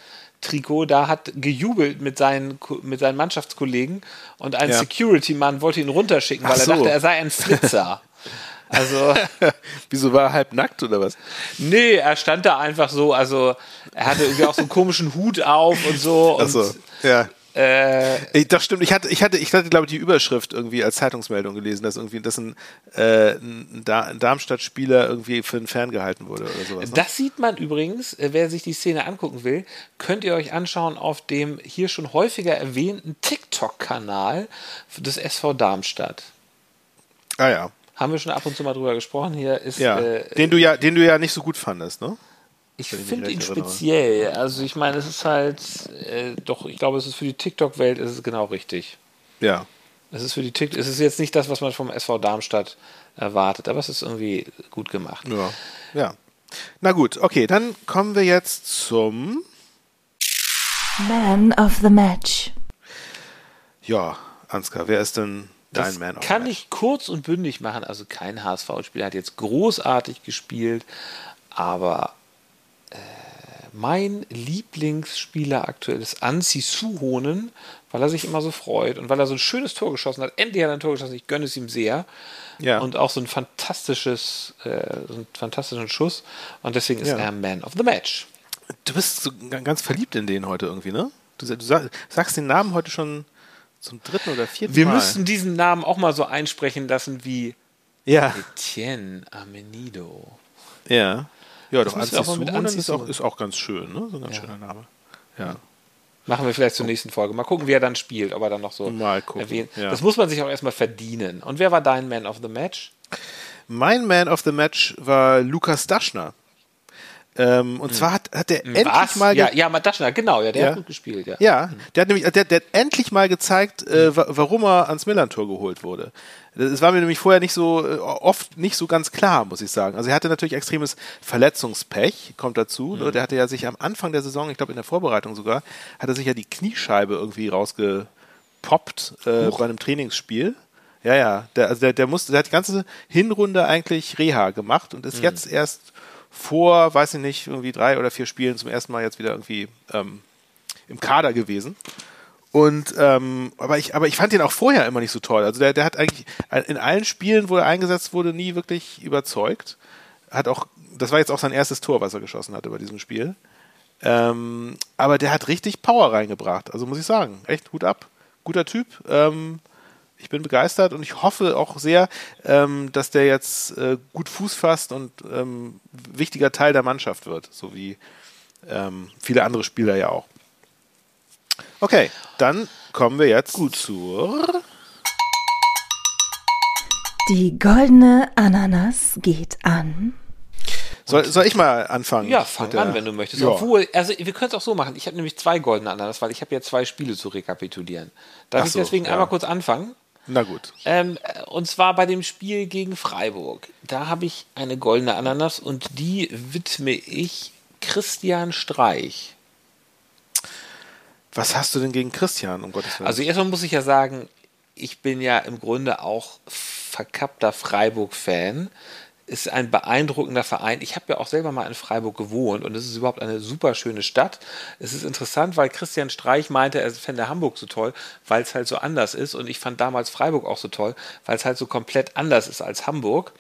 Trikot, da hat gejubelt mit seinen, mit seinen Mannschaftskollegen und ein ja. Security-Mann wollte ihn runterschicken, weil Ach er so. dachte, er sei ein Flitzer. <laughs> Also. <laughs> Wieso war er halb nackt oder was? Nee, er stand da einfach so, also er hatte irgendwie auch so einen komischen Hut auf und so. Ach so, ja. Äh, das stimmt. Ich hatte, ich hatte, ich hatte, glaube ich, die Überschrift irgendwie als Zeitungsmeldung gelesen, dass irgendwie, dass ein, äh, ein Darmstadt-Spieler irgendwie für einen Fan gehalten wurde oder sowas. Ne? Das sieht man übrigens, äh, wer sich die Szene angucken will, könnt ihr euch anschauen auf dem hier schon häufiger erwähnten TikTok-Kanal des SV Darmstadt. Ah ja haben wir schon ab und zu mal drüber gesprochen. Hier ist, ja, äh, den, du ja, den du ja nicht so gut fandest, ne? Ich finde ihn speziell. Also ich meine, es ist halt, äh, doch, ich glaube, es ist für die TikTok-Welt ist es genau richtig. Ja. Es ist für die Tick, es ist jetzt nicht das, was man vom SV Darmstadt erwartet, aber es ist irgendwie gut gemacht. Ja. ja. Na gut, okay, dann kommen wir jetzt zum Man of the Match. Ja, Ansgar, wer ist denn das Man of kann Match? ich kurz und bündig machen. Also kein HSV-Spieler hat jetzt großartig gespielt, aber äh, mein Lieblingsspieler aktuell ist Ansi Suhonen, weil er sich immer so freut und weil er so ein schönes Tor geschossen hat. Endlich hat er ein Tor geschossen, ich gönne es ihm sehr. Ja. Und auch so ein fantastisches, äh, so einen fantastischen Schuss. Und deswegen ist Ja. er Man of the Match. Du bist so ganz verliebt in den heute irgendwie, ne? Du, du sa- sagst den Namen heute schon zum dritten oder vierten Wir Mal. müssten diesen Namen auch mal so einsprechen lassen wie Ja, Etienne Amenido. ja. Ja, Das doch, müssen wir auch mal Anzi mit Suhonen Anzi ist auch, ist auch ganz schön, ne? So ein ganz schöner Name. Ja. Machen wir vielleicht zur nächsten Folge. Mal gucken, wie er dann spielt, ob er dann noch so Mal gucken, erwähnt. ja. Das muss man sich auch erstmal verdienen. Und wer war dein Man of the Match? Mein Man of the Match war Lukas Daschner. Ähm, und zwar hat, hat er endlich Hm. Was? mal ja, ja, Mataschner, genau, ja, der Ja. hat gut gespielt, ja. Ja, der hat nämlich, der, der hat endlich mal gezeigt, äh, wa- warum er ans Millantor geholt wurde. Es war mir nämlich vorher nicht so äh, oft nicht so ganz klar, muss ich sagen. Also er hatte natürlich extremes Verletzungspech, kommt dazu. Ne? Der hatte ja sich am Anfang der Saison, ich glaube in der Vorbereitung sogar, hat er sich ja die Kniescheibe irgendwie rausgepoppt äh, bei einem Trainingsspiel. Ja, ja, der, also der, der musste, der hat die ganze Hinrunde eigentlich Reha gemacht und ist jetzt erst vor, weiß ich nicht, irgendwie drei oder vier Spielen zum ersten Mal jetzt wieder irgendwie ähm, im Kader gewesen. Und ähm, aber ich, aber ich fand ihn auch vorher immer nicht so toll. Also der, der hat eigentlich in allen Spielen, wo er eingesetzt wurde, nie wirklich überzeugt. Hat auch, das war jetzt auch sein erstes Tor, was er geschossen hatte bei diesem Spiel. Ähm, aber der hat richtig Power reingebracht. Also muss ich sagen, echt Hut ab. Guter Typ. Ähm, ich bin begeistert und ich hoffe auch sehr, ähm, dass der jetzt äh, gut Fuß fasst und ähm, wichtiger Teil der Mannschaft wird, so wie ähm, viele andere Spieler ja auch. Okay, dann kommen wir jetzt gut zur. Die goldene Ananas geht an. Soll, soll ich mal anfangen? Ja, fang an, wenn du möchtest. Ja. Obwohl, also wir können es auch so machen. Ich habe nämlich zwei goldene Ananas, weil ich habe ja zwei Spiele zu rekapitulieren. Darf Ach ich so, deswegen ja. einmal kurz anfangen? Na gut. Ähm, äh, und zwar bei dem Spiel gegen Freiburg. Da habe ich eine goldene Ananas und die widme ich Christian Streich. Was hast du denn gegen Christian, um Gottes Willen? Also erstmal muss ich ja sagen, ich bin ja im Grunde auch verkappter Freiburg-Fan. Ist ein beeindruckender Verein. Ich habe ja auch selber mal in Freiburg gewohnt und es ist überhaupt eine super schöne Stadt. Es ist interessant, weil Christian Streich meinte, er fände Hamburg so toll, weil es halt so anders ist. Und ich fand damals Freiburg auch so toll, weil es halt so komplett anders ist als Hamburg.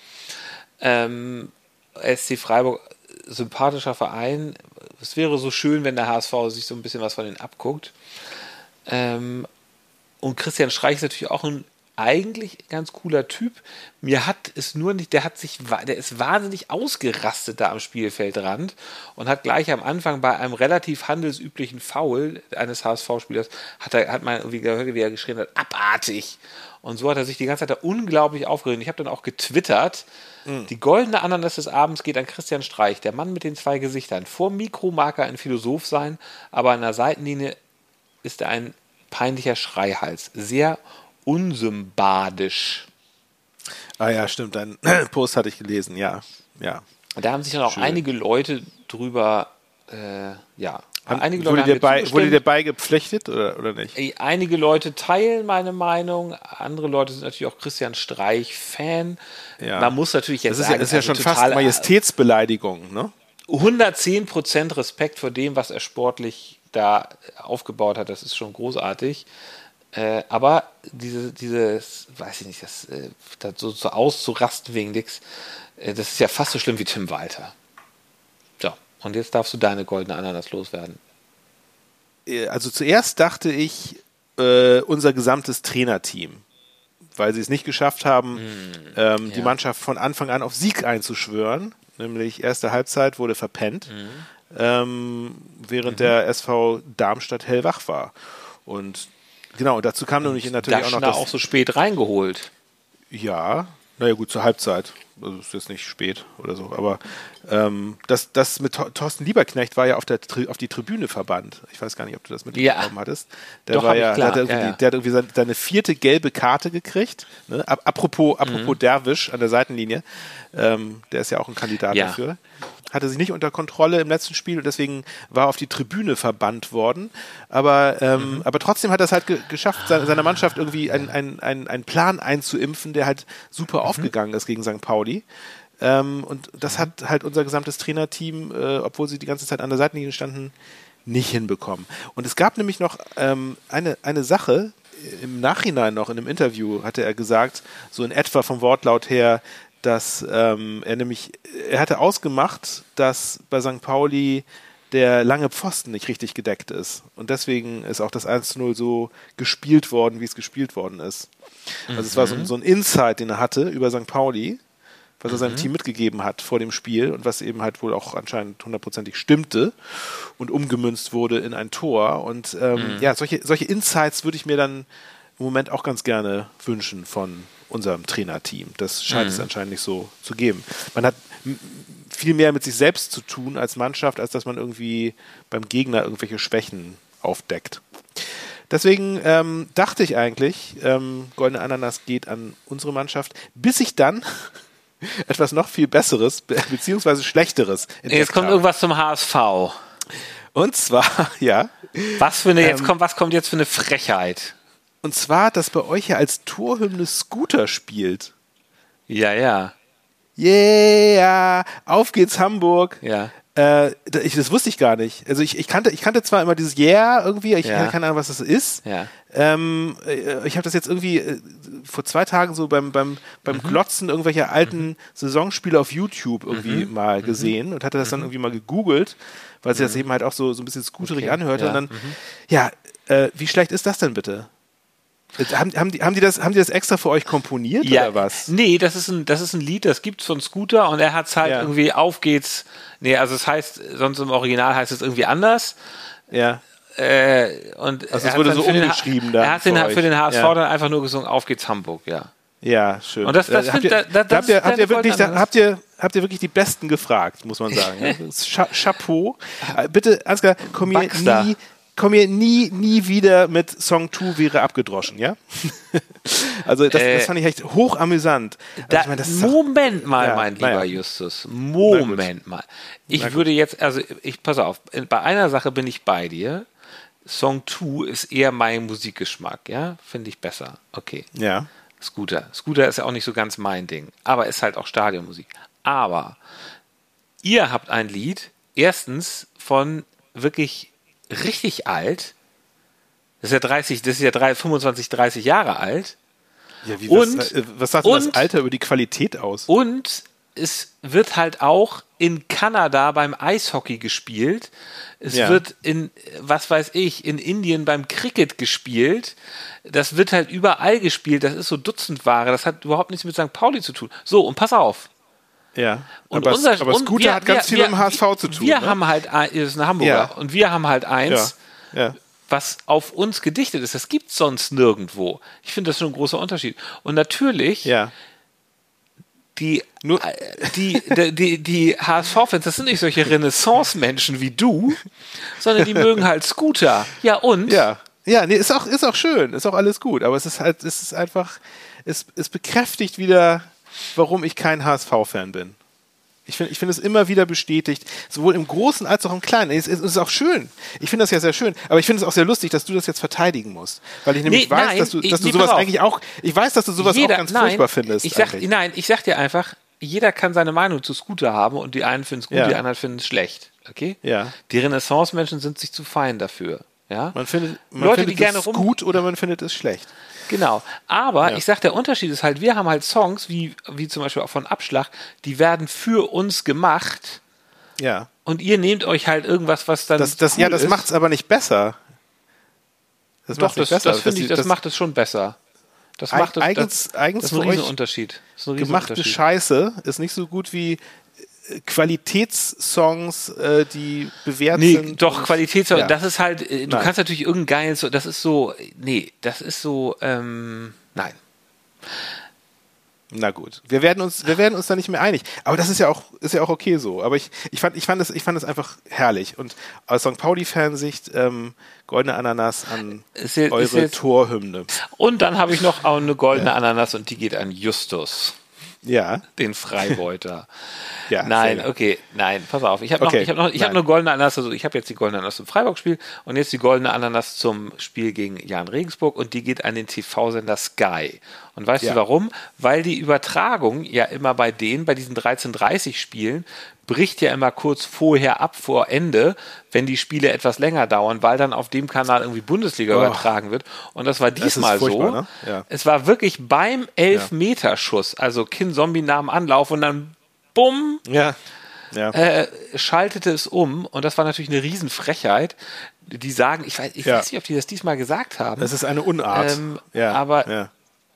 Ähm, SC Freiburg, sympathischer Verein. Es wäre so schön, wenn der HSV sich so ein bisschen was von denen abguckt. Ähm, und Christian Streich ist natürlich auch ein eigentlich ganz cooler Typ. Mir hat es nur nicht, der hat sich, der ist wahnsinnig ausgerastet da am Spielfeldrand und hat gleich am Anfang bei einem relativ handelsüblichen Foul eines HSV-Spielers, hat er, hat man irgendwie gehört, wie er geschrien hat, abartig. Und so hat er sich die ganze Zeit da unglaublich aufgeregt. Ich habe dann auch getwittert, die goldene Ananas des Abends geht an Christian Streich, der Mann mit den zwei Gesichtern. Vor Mikromarker ein Philosoph sein, aber an der Seitenlinie ist er ein peinlicher Schreihals. Sehr unsympathisch. ah ja, stimmt. Dein <clears throat> Post hatte ich gelesen. Ja, ja. Und da haben sich dann auch Schön. einige Leute drüber, äh, ja, Haben- einige Leute wurde, haben dir bei, wurde dir beigepflichtet oder, oder nicht? Einige Leute teilen meine Meinung, andere Leute sind natürlich auch Christian Streich-Fan. Ja. Man muss natürlich jetzt Das ist ja, sagen, das ist ja also schon fast Majestätsbeleidigung, ne? 110% Respekt vor dem, was er sportlich da aufgebaut hat. Das ist schon großartig. Äh, aber diese, dieses, weiß ich nicht, das, äh, das so, so auszurasten wegen nix, äh, das ist ja fast so schlimm wie Tim Walter. So, und jetzt darfst du deine goldene Ananas loswerden. Äh, Also zuerst dachte ich, äh, unser gesamtes Trainerteam, weil sie es nicht geschafft haben, ähm, die ja. Mannschaft von Anfang an auf Sieg einzuschwören. Nämlich erste Halbzeit wurde verpennt, ähm, während der SV Darmstadt hellwach war. Und genau, dazu kam nämlich natürlich auch noch das, auch so spät reingeholt. ja, Naja, gut, zur Halbzeit. Also ist jetzt nicht spät oder so. Aber ähm, das, das mit Thorsten Lieberknecht war ja auf, der, auf die Tribüne verbannt. Ich weiß gar nicht, ob du das mitbekommen ja. hattest. Der Doch, war ja, der hat, ja, ja. der hat irgendwie seine, seine, vierte gelbe Karte gekriegt. Ne? Apropos, apropos mhm. Derwisch an der Seitenlinie. Ähm, der ist ja auch ein Kandidat ja. dafür hatte sich nicht unter Kontrolle im letzten Spiel und deswegen war auf die Tribüne verbannt worden. Aber, ähm, mhm. aber trotzdem hat er es halt ge geschafft, seine, seiner Mannschaft irgendwie einen ein, Plan einzuimpfen, der halt super mhm. aufgegangen ist gegen St. Pauli. Ähm, und das mhm. hat halt unser gesamtes Trainerteam, äh, obwohl sie die ganze Zeit an der Seitenlinie standen, nicht hinbekommen. Und es gab nämlich noch ähm, eine, eine Sache, im Nachhinein noch in einem Interview hatte er gesagt, so in etwa vom Wortlaut her, dass ähm, er nämlich, er hatte ausgemacht, dass bei St. Pauli der lange Pfosten nicht richtig gedeckt ist. Und deswegen ist auch das 1-0 so gespielt worden, wie es gespielt worden ist. Also mhm. es war so, mhm. so, ein Insight, den er hatte über St. Pauli, was er seinem mhm. Team mitgegeben hat vor dem Spiel und was eben halt wohl auch anscheinend hundertprozentig stimmte und umgemünzt wurde in ein Tor. Und ähm, mhm. ja, solche, solche Insights würde ich mir dann im Moment auch ganz gerne wünschen von unserem Trainerteam. Das scheint mhm. es anscheinend nicht so zu geben. Man hat viel mehr mit sich selbst zu tun als Mannschaft, als dass man irgendwie beim Gegner irgendwelche Schwächen aufdeckt. Deswegen ähm, dachte ich eigentlich, ähm, Goldene Ananas geht an unsere Mannschaft, bis ich dann <laughs> etwas noch viel Besseres beziehungsweise Schlechteres. Jetzt kommt habe. irgendwas zum HSV. Und zwar, <laughs> ja. Was für eine, jetzt ähm, kommt, was kommt jetzt für eine Frechheit? Und zwar, dass bei euch ja als Torhymne Scooter spielt. Ja, ja. Yeah, auf geht's Hamburg. Ja. Äh, ich, das wusste ich gar nicht. Also ich, ich, kannte, ich kannte zwar immer dieses Yeah irgendwie, ich ja. keine Ahnung, was das ist. Ja. Ähm, äh, ich habe das jetzt irgendwie äh, vor zwei Tagen so beim, beim, beim mhm. Glotzen irgendwelcher alten mhm. Saisonspiele auf YouTube irgendwie mhm. mal mhm. gesehen und hatte das dann mhm. irgendwie mal gegoogelt, weil sich das mhm. eben halt auch so, so ein bisschen scooterig okay. anhörte. Ja. Und dann, ja, äh, wie schlecht ist das denn bitte? Haben, haben, die, haben, die das, haben die das extra für euch komponiert ja, oder was? Nee, das ist ein, das ist ein Lied, das gibt's von Scooter und er hat es halt ja. irgendwie auf geht's. Nee, also es heißt, sonst im Original heißt es irgendwie anders. Ja. Äh, und also es wurde so umgeschrieben da. Er hat den, für den HSV ja. dann einfach nur gesungen, auf geht's Hamburg, ja. Ja, schön. Und das, das, habt, ihr, da, da, das habt, ihr, habt, ihr wirklich, da, habt, ihr, habt ihr wirklich die Besten gefragt, muss man sagen. <laughs> Chapeau. Äh, bitte, Ansgar, komm hier nie komm hier nie, nie wieder mit Song 2 wäre abgedroschen, ja? <laughs> also das, äh, das, fand ich echt hochamüsant. Also da, ich mein, Moment doch, mal, ja, mein lieber ja. Justus. Moment mal. Ich würde jetzt, also ich, pass auf, bei einer Sache bin ich bei dir. Song 2 ist eher mein Musikgeschmack, ja? Finde ich besser. Okay. Ja. Scooter. Scooter ist ja auch nicht so ganz mein Ding, aber ist halt auch Stadionmusik. Aber ihr habt ein Lied, erstens von wirklich richtig alt. Das ist ja 30, das ist ja 3, 25, 30 Jahre alt. Ja, wie, und, was, was sagt und, das Alter über die Qualität aus? Und es wird halt auch in Kanada beim Eishockey gespielt. Es ja. wird in, was weiß ich, in Indien beim Cricket gespielt. Das wird halt überall gespielt. Das ist so Dutzendware. Das hat überhaupt nichts mit St. Pauli zu tun. So, und pass auf. Ja. Und aber, unser, aber Scooter wir, hat ganz wir, viel wir, mit dem HSV zu tun. Wir ne? haben halt, das ist ein Hamburger, ja. und wir haben halt eins, ja. Ja. was auf uns gedichtet ist. Das gibt es sonst nirgendwo. Ich finde das schon ein großer Unterschied. Und natürlich, die, Nur die, die, die, die HSV-Fans, das sind nicht solche Renaissance-Menschen wie du, sondern die mögen halt Scooter. Ja, und? Ja. Ja, nee, ist auch, ist auch schön, ist auch alles gut, aber es ist halt, es ist einfach, es, es bekräftigt wieder warum ich kein HSV-Fan bin. Ich finde ich find es immer wieder bestätigt, sowohl im Großen als auch im Kleinen. Es, es ist auch schön. Ich finde das ja sehr schön. Aber ich finde es auch sehr lustig, dass du das jetzt verteidigen musst. Weil ich nämlich nee, weiß, nein, dass du, dass du sowas eigentlich auch, ich weiß, dass du sowas jeder, auch ganz nein, furchtbar findest. Ich sag, nein, ich sag dir einfach, jeder kann seine Meinung zu Scooter haben und die einen finden es gut, ja. die anderen finden es schlecht. Okay? Ja. Die Renaissance-Menschen sind sich zu fein dafür. Ja? Man findet, man Leute, findet die gerne es gut oder man findet es schlecht. Genau. Aber ja. ich sag, der Unterschied ist halt, wir haben halt Songs, wie, wie zum Beispiel auch von Abschlag, die werden für uns gemacht. Ja. Und ihr nehmt euch halt irgendwas, was dann. Das, das, cool ja, das macht es aber nicht besser. Das Doch, das, besser. das finde ich, das, das, macht es schon besser. Das macht es, eigens, eigens das ist ein Riesenunterschied. Ein gemachte Scheiße ist nicht so gut wie Qualitätssongs, äh, die bewertet nee, sind. Doch, Qualitätssongs, ja. das ist halt, äh, du nein. kannst natürlich irgendeinen geilen, so, das ist so, nee, das ist so, ähm, nein. Na gut, wir werden uns, wir werden uns da nicht mehr einig. Aber das ist ja auch, ist ja auch okay so. Aber ich, ich fand, ich fand es, ich fand es einfach herrlich. Und aus St. Pauli-Fansicht ähm, goldene Ananas an jetzt- eure Torhymne. Und dann habe ich noch eine goldene Ananas und die geht an Justus, Ja, den Freibeuter. <laughs> ja. nein, okay, nein, pass auf. Ich habe noch, Okay, ich habe noch, ich eine goldene Ananas. Also ich habe jetzt die goldene Ananas zum Freiburg-Spiel und jetzt die goldene Ananas zum Spiel gegen Jan Regensburg und die geht an den TV-Sender Sky. Und weißt Ja. du warum? Weil die Übertragung ja immer bei denen, bei diesen 13:30 Spielen, bricht ja immer kurz vorher ab vor Ende, wenn die Spiele etwas länger dauern, weil dann auf dem Kanal irgendwie Bundesliga Oh. übertragen wird. Und das war diesmal so. furchtbar, ne? Ja. Es war wirklich beim Elfmeterschuss, also Kin Zombie nahm Anlauf und dann bumm, Ja. Ja. äh, schaltete es um und das war natürlich eine Riesenfrechheit. Die sagen, ich weiß, ich Ja. weiß nicht, ob die das diesmal gesagt haben. das ist eine Unart. ähm, ja. aber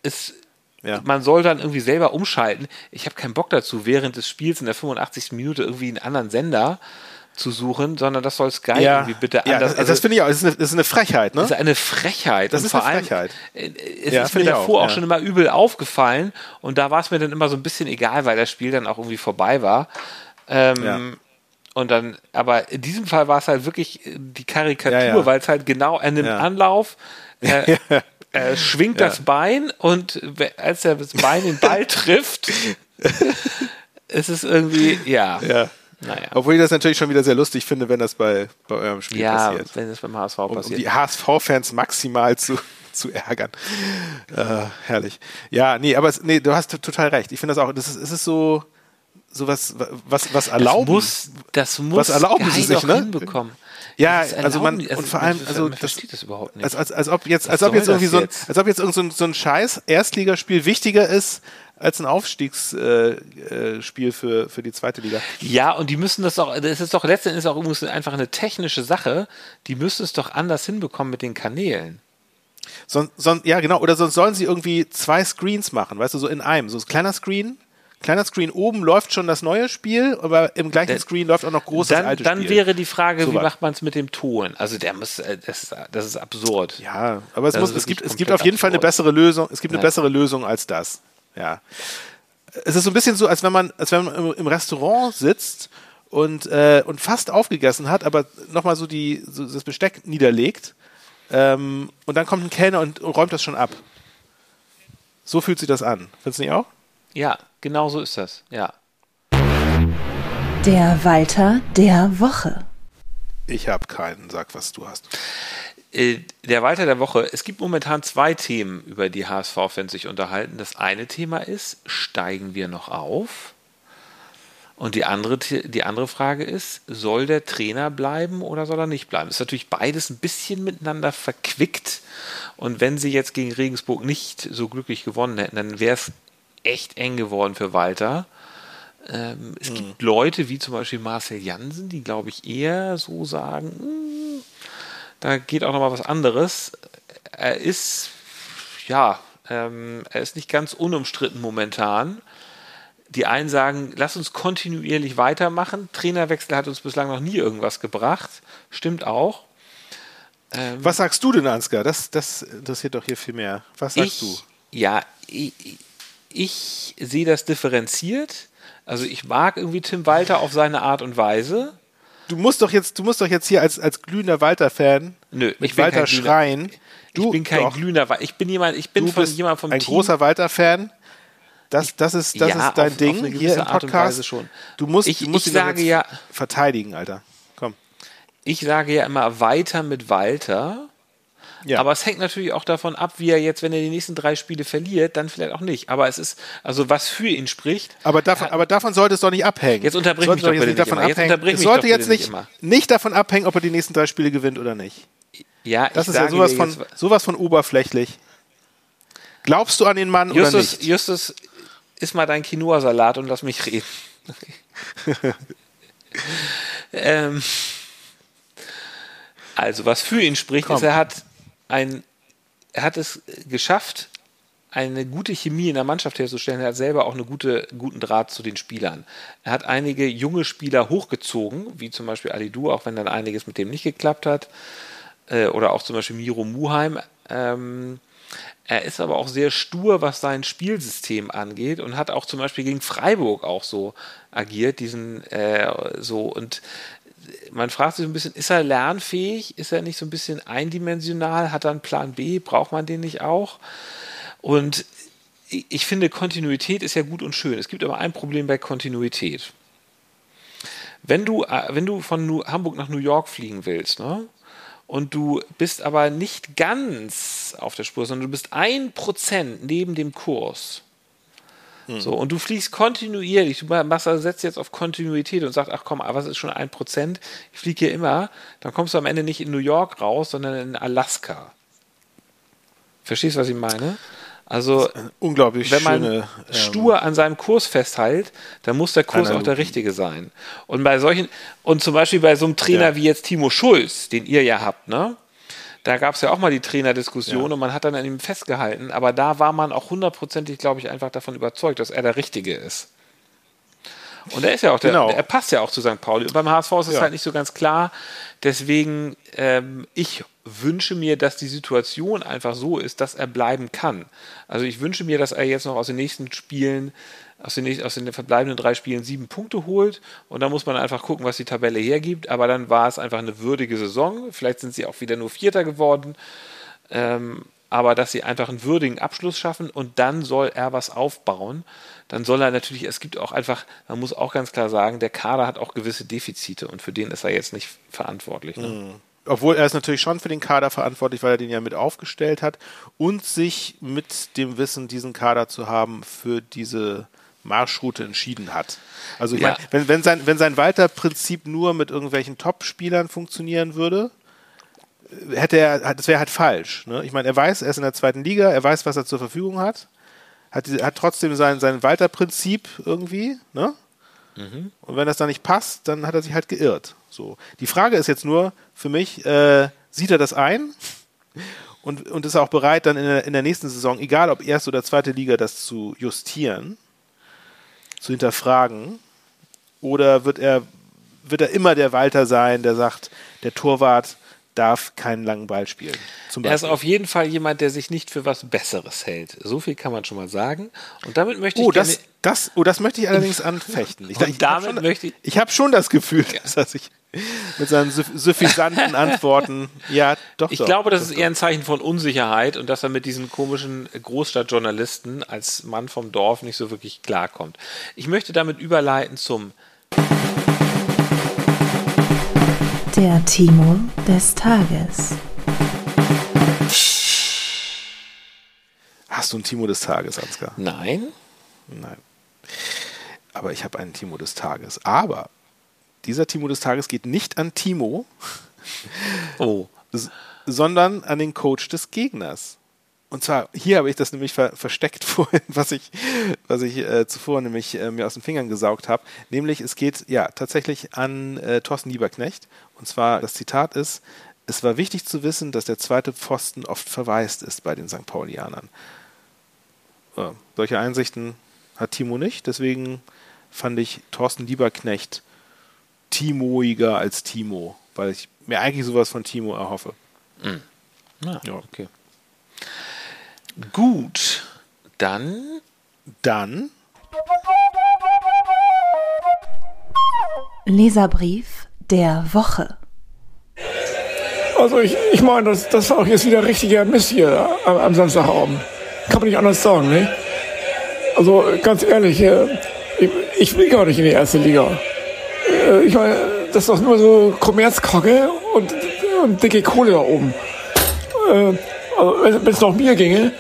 es, Ja. man soll dann irgendwie selber umschalten. Ich habe keinen Bock dazu, während des Spiels in der 85. Minute irgendwie einen anderen Sender zu suchen, sondern das soll Sky ja. irgendwie bitte ja, anders. das, also, das finde ich auch. Das ist, eine, das ist eine Frechheit, ne? das ist eine Frechheit. Das und ist vor eine allem, Frechheit. äh, Es Ja, ist mir davor auch, auch, ja. schon immer übel aufgefallen und da war es mir dann immer so ein bisschen egal, weil das Spiel dann auch irgendwie vorbei war. Ähm, Ja. Und dann, aber in diesem Fall war es halt wirklich äh, die Karikatur, Ja, ja. weil es halt genau an dem Ja. Anlauf äh, <laughs> äh, schwingt das Bein und als er das Bein den Ball <laughs> trifft, ist es irgendwie, ja. ja. Naja. Obwohl ich das natürlich schon wieder sehr lustig finde, wenn das bei, bei eurem Spiel Ja, passiert. wenn es beim HSV Um, um passiert. die HSV-Fans maximal zu, <laughs> zu ärgern. Äh, herrlich. Ja, nee, aber nee, du hast total recht. Ich finde das auch, das ist, es ist so, so was, was, was das erlauben. muss, das muss erlauben sie sich, ne? hinbekommen. Ja, also man- und vor allem, also man das- versteht das überhaupt nicht. als, als, als ob jetzt, als ob jetzt irgendwie so ein, als ob jetzt irgend so ein, so ein scheiß Erstligaspiel wichtiger ist als ein Aufstiegsspiel äh, Spiel für, für die zweite Liga. Ja, und die müssen das doch, das ist doch letztendlich auch irgendwo einfach eine technische Sache. Die müssen es doch anders hinbekommen mit den Kanälen. Son, son, ja, genau. Oder sonst sollen sie irgendwie zwei Screens machen, weißt du, so in einem. So ein kleiner Screen, kleiner Screen oben läuft schon das neue Spiel, aber im gleichen Dann- Screen läuft auch noch großes Dann, altes dann Spiel. wäre die Frage, So wie was. macht man es mit dem Ton? Also der muss, äh, das ist, das ist absurd. ja, aber es, Das muss, es, gibt, es gibt auf jeden Fall eine absurd. bessere Lösung. Es gibt eine Ja. bessere Lösung als das. Ja. Es ist so ein bisschen so, als wenn man, als wenn man im, im Restaurant sitzt und, äh, und fast aufgegessen hat, aber nochmal so, die, so das Besteck niederlegt. Ähm, und dann kommt ein Kellner und, und räumt das schon ab. So fühlt sich das an. Findest du nicht auch? Ja, genau so ist das. Ja. Der Walter der Woche. Ich habe keinen. Sag, was du hast. Äh, Der Walter der Woche. Es gibt momentan zwei Themen, über die HSV-Fans sich unterhalten. Das eine Thema ist, steigen wir noch auf? Und die andere, die andere Frage ist, soll der Trainer bleiben oder soll er nicht bleiben? Ist natürlich beides ein bisschen miteinander verquickt. Und wenn sie jetzt gegen Regensburg nicht so glücklich gewonnen hätten, dann wäre es echt eng geworden für Walter. Ähm, es gibt Leute wie zum Beispiel Marcel Jansen, die, glaube ich, eher so sagen, "Hm, da geht auch noch mal was anderes. Er ist, ja, ähm, er ist nicht ganz unumstritten momentan. Die einen sagen, lass uns kontinuierlich weitermachen. Trainerwechsel hat uns bislang noch nie irgendwas gebracht. Stimmt auch. Ähm, Was sagst du denn, Ansgar? Das, das interessiert doch hier viel mehr. Was sagst ich, du? Ja, ich, ich sehe das differenziert. Also ich mag irgendwie Tim Walter auf seine Art und Weise. Du musst doch jetzt, du musst doch jetzt hier als, als glühender Walter-Fan Nö, mit ich bin Walter schreien. Du, ich bin kein doch, glühender Walter. Ich bin jemand, ich bin du von jemand vom ein Team. großer Walter-Fan. Das, das ist, das Ja, ist dein auf- Ding auf hier im Art Podcast. Schon. Du musst, Ich- du musst ich sage jetzt ja- verteidigen, Alter. Komm. Ich sage ja immer weiter mit Walter. Ja. Aber es hängt natürlich auch davon ab, wie er jetzt, wenn er die nächsten drei Spiele verliert, dann vielleicht auch nicht. Aber es ist, also was für ihn spricht. Aber davon, aber davon sollte es doch nicht abhängen. Jetzt unterbrich Sollte mich doch jetzt bitte nicht davon. Jetzt abhängen. unterbrich es sollte jetzt nicht, nicht davon abhängen, ob er die nächsten drei Spiele gewinnt oder nicht. Ja, Das ist ja sowas von, jetzt- sowas von oberflächlich. Glaubst du an den Mann oder Justus, nicht? Justus, iss mal dein Quinoa-Salat und lass mich reden. <laughs> ähm, also, was für ihn spricht, Komm. ist, er hat, ein, er hat es geschafft, eine gute Chemie in der Mannschaft herzustellen. Er hat selber auch einen gute, guten Draht zu den Spielern. Er hat einige junge Spieler hochgezogen, wie zum Beispiel Alidu, auch wenn dann einiges mit dem nicht geklappt hat. Äh, oder auch zum Beispiel Miro Muheim. Ähm, Er ist aber auch sehr stur, was sein Spielsystem angeht und hat auch zum Beispiel gegen Freiburg auch so agiert, diesen äh, so und man fragt sich so ein bisschen, ist er lernfähig? Ist er nicht so ein bisschen eindimensional? Hat er einen Plan B? Braucht man den nicht auch? Und ich finde, Kontinuität ist ja gut und schön. Es gibt aber ein Problem bei Kontinuität. Wenn du, äh, wenn du von Hamburg nach New York fliegen willst, ne? Und du bist aber nicht ganz auf der Spur, sondern du bist ein Prozent neben dem Kurs. Hm. So, und du fliegst kontinuierlich, du machst, also setzt jetzt auf Kontinuität und sagst, ach komm, was ist schon ein Prozent? Ich fliege hier immer, dann kommst du am Ende nicht in New York raus, sondern in Alaska. Verstehst du, was ich meine? Also, unglaublich wenn man schöne, ähm, stur an seinem Kurs festhält, dann muss der Kurs auch der richtige sein. Und bei solchen, und zum Beispiel bei so einem Trainer ja. wie jetzt Timo Schulz, den ihr ja habt, ne? Da gab es ja auch mal die Trainerdiskussion ja. und man hat dann an ihm festgehalten, aber da war man auch hundertprozentig, glaube ich, einfach davon überzeugt, dass er der Richtige ist. Und er ist ja auch der, genau. er passt ja auch zu St. Pauli. Und beim HSV ist es ja. halt nicht so ganz klar. Deswegen, ähm, ich wünsche mir, dass die Situation einfach so ist, dass er bleiben kann. Also ich wünsche mir, dass er jetzt noch aus den nächsten Spielen, aus den, aus den verbleibenden drei Spielen sieben Punkte holt. Und dann muss man einfach gucken, was die Tabelle hergibt. Aber dann war es einfach eine würdige Saison. Vielleicht sind sie auch wieder nur Vierter geworden. Ähm, aber dass sie einfach einen würdigen Abschluss schaffen und dann soll er was aufbauen. Dann soll er natürlich, es gibt auch einfach, man muss auch ganz klar sagen, der Kader hat auch gewisse Defizite und für den ist er jetzt nicht verantwortlich. Ne? Mhm. Obwohl er ist natürlich schon für den Kader verantwortlich, weil er den ja mit aufgestellt hat und sich mit dem Wissen, diesen Kader zu haben, für diese Marschroute entschieden hat. Also ich ja. meine, wenn, wenn sein, wenn sein Walter-Prinzip nur mit irgendwelchen Top-Spielern funktionieren würde, hätte er, das wäre halt falsch. Ne? Ich meine, er weiß, er ist in der zweiten Liga, er weiß, was er zur Verfügung hat, hat, hat trotzdem sein, sein Walter-Prinzip irgendwie, ne? Mhm. Und wenn das dann nicht passt, dann hat er sich halt geirrt. So. Die Frage ist jetzt nur für mich, äh, sieht er das ein? Und, und ist er auch bereit, dann in der, in der nächsten Saison, egal ob erste oder zweite Liga, das zu justieren, zu hinterfragen? Oder wird er, wird er immer der Walter sein, der sagt, der Torwart darf keinen langen Ball spielen. er ist auf jeden Fall jemand, der sich nicht für was Besseres hält. So viel kann man schon mal sagen. Und damit möchte ich. Oh, das, das, oh, das möchte ich allerdings anfechten. Ich, ich damit schon, möchte ich. Ich habe schon das Gefühl, ja. <laughs> dass ich mit seinen suffisanten <laughs> Antworten. Ja, doch. Ich doch, glaube, das doch, ist eher ein Zeichen von Unsicherheit und dass er mit diesen komischen Großstadtjournalisten als Mann vom Dorf nicht so wirklich klarkommt. Ich möchte damit überleiten zum der Timo des Tages. Hast du ein Timo des Tages, Ansgar? Nein. Nein. Aber ich habe einen Timo des Tages. Aber dieser Timo des Tages geht nicht an Timo, oh. sondern an den Coach des Gegners. Und zwar, hier habe ich das nämlich ver versteckt <laughs> vorhin, was ich, was ich äh, zuvor nämlich äh, mir aus den Fingern gesaugt habe. Nämlich, es geht ja tatsächlich an äh, Thorsten Lieberknecht. Und zwar, das Zitat ist, es war wichtig zu wissen, dass der zweite Pfosten oft verwaist ist bei den St. Paulianern. Äh, solche Einsichten hat Timo nicht, deswegen fand ich Thorsten Lieberknecht Timoiger als Timo, weil ich mir eigentlich sowas von Timo erhoffe. Mhm. Ah, ja, okay. Gut, dann. Dann. Leserbrief der Woche. Also ich, ich meine, das, das war auch jetzt wieder richtiger Mist hier am, am Samstagabend. Kann man nicht anders sagen, ne? Also ganz ehrlich, äh, ich, ich will gar nicht in die erste Liga. Äh, ich meine, das ist doch nur so Kommerzkacke und, und dicke Kohle da oben. Also wenn es nach mir ginge,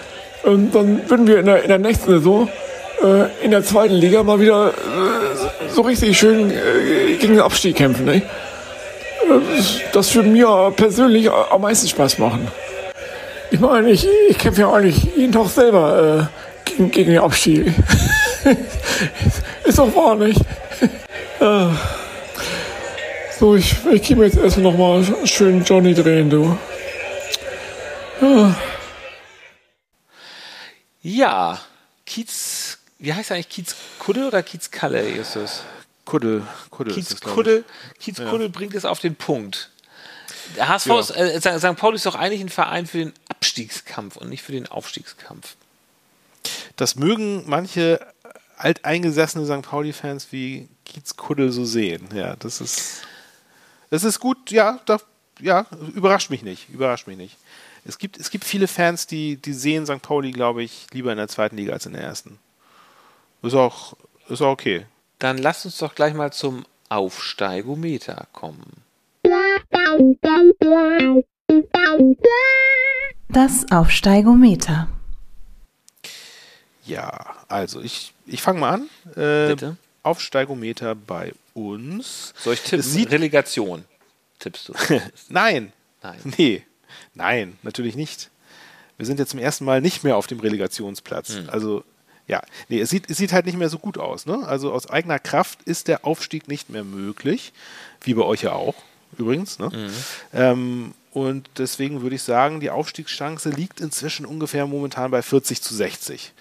ähm, dann würden wir in der, in der nächsten Saison äh, in der zweiten Liga mal wieder äh, so richtig schön äh, gegen den Abstieg kämpfen. Ne? Das würde mir persönlich am meisten Spaß machen. Ich meine, ich, ich kämpfe ja eigentlich jeden Tag selber äh, gegen, gegen den Abstieg. <laughs> Ist doch wahr, nicht? <laughs> so, ich, ich gehe mir jetzt erstmal nochmal schön Johnny drehen, du. Ja. Kiez, wie heißt eigentlich Kiez Kuddel oder Kiez Kalle, Justus? Kuddel, Kuddel Kiez Kuddel, Kiez ja. Kuddel bringt es auf den Punkt. Der HSV ja. ist, äh, St. Pauli ist doch eigentlich ein Verein für den Abstiegskampf und nicht für den Aufstiegskampf. Das mögen manche alteingesessene St. Pauli-Fans wie Kiez Kuddel so sehen. Ja, das ist, das ist gut, ja, da, ja, überrascht mich nicht, überrascht mich nicht. Es gibt, es gibt viele Fans, die, die sehen St. Pauli, glaube ich, lieber in der zweiten Liga als in der ersten. Ist auch, ist auch okay. Dann lasst uns doch gleich mal zum Aufsteigometer kommen. Das Aufsteigometer. Ja, also ich, ich fange mal an. Äh, Bitte. Aufsteigometer bei uns. Soll ich tippen? Relegation tippst du. <laughs> Nein. Nein. Nee. Nein, natürlich nicht. Wir sind jetzt zum ersten Mal nicht mehr auf dem Relegationsplatz. Hm. Also, ja, nee, es sieht, es sieht halt nicht mehr so gut aus. Ne? Also aus eigener Kraft ist der Aufstieg nicht mehr möglich, wie bei euch ja auch, übrigens. Ne? Mhm. Ähm, und deswegen würde ich sagen, die Aufstiegschance liegt inzwischen ungefähr momentan bei 40 zu 60.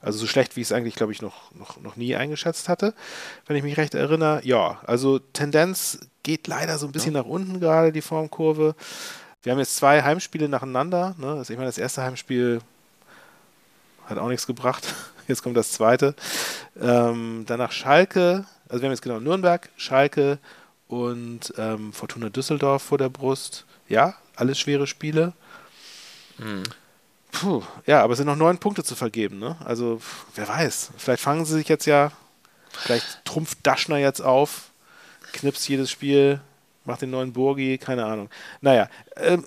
Also so schlecht, wie ich es eigentlich, glaube ich, noch, noch, noch nie eingeschätzt hatte, wenn ich mich recht erinnere. Ja, also Tendenz geht leider so ein bisschen nach unten gerade, die Formkurve. Wir haben jetzt zwei Heimspiele nacheinander. Ne? Also ich meine, das erste Heimspiel hat auch nichts gebracht. <laughs> Jetzt kommt das zweite. Ähm, danach Schalke, also wir haben jetzt genau Nürnberg, Schalke und ähm, Fortuna Düsseldorf vor der Brust. Ja, alles schwere Spiele. Puh, ja, aber es sind noch neun Punkte zu vergeben. Ne? Also, wer weiß. Vielleicht fangen sie sich jetzt ja, vielleicht trumpft Daschner jetzt auf, knipst jedes Spiel, macht den neuen Burgi, keine Ahnung. Naja,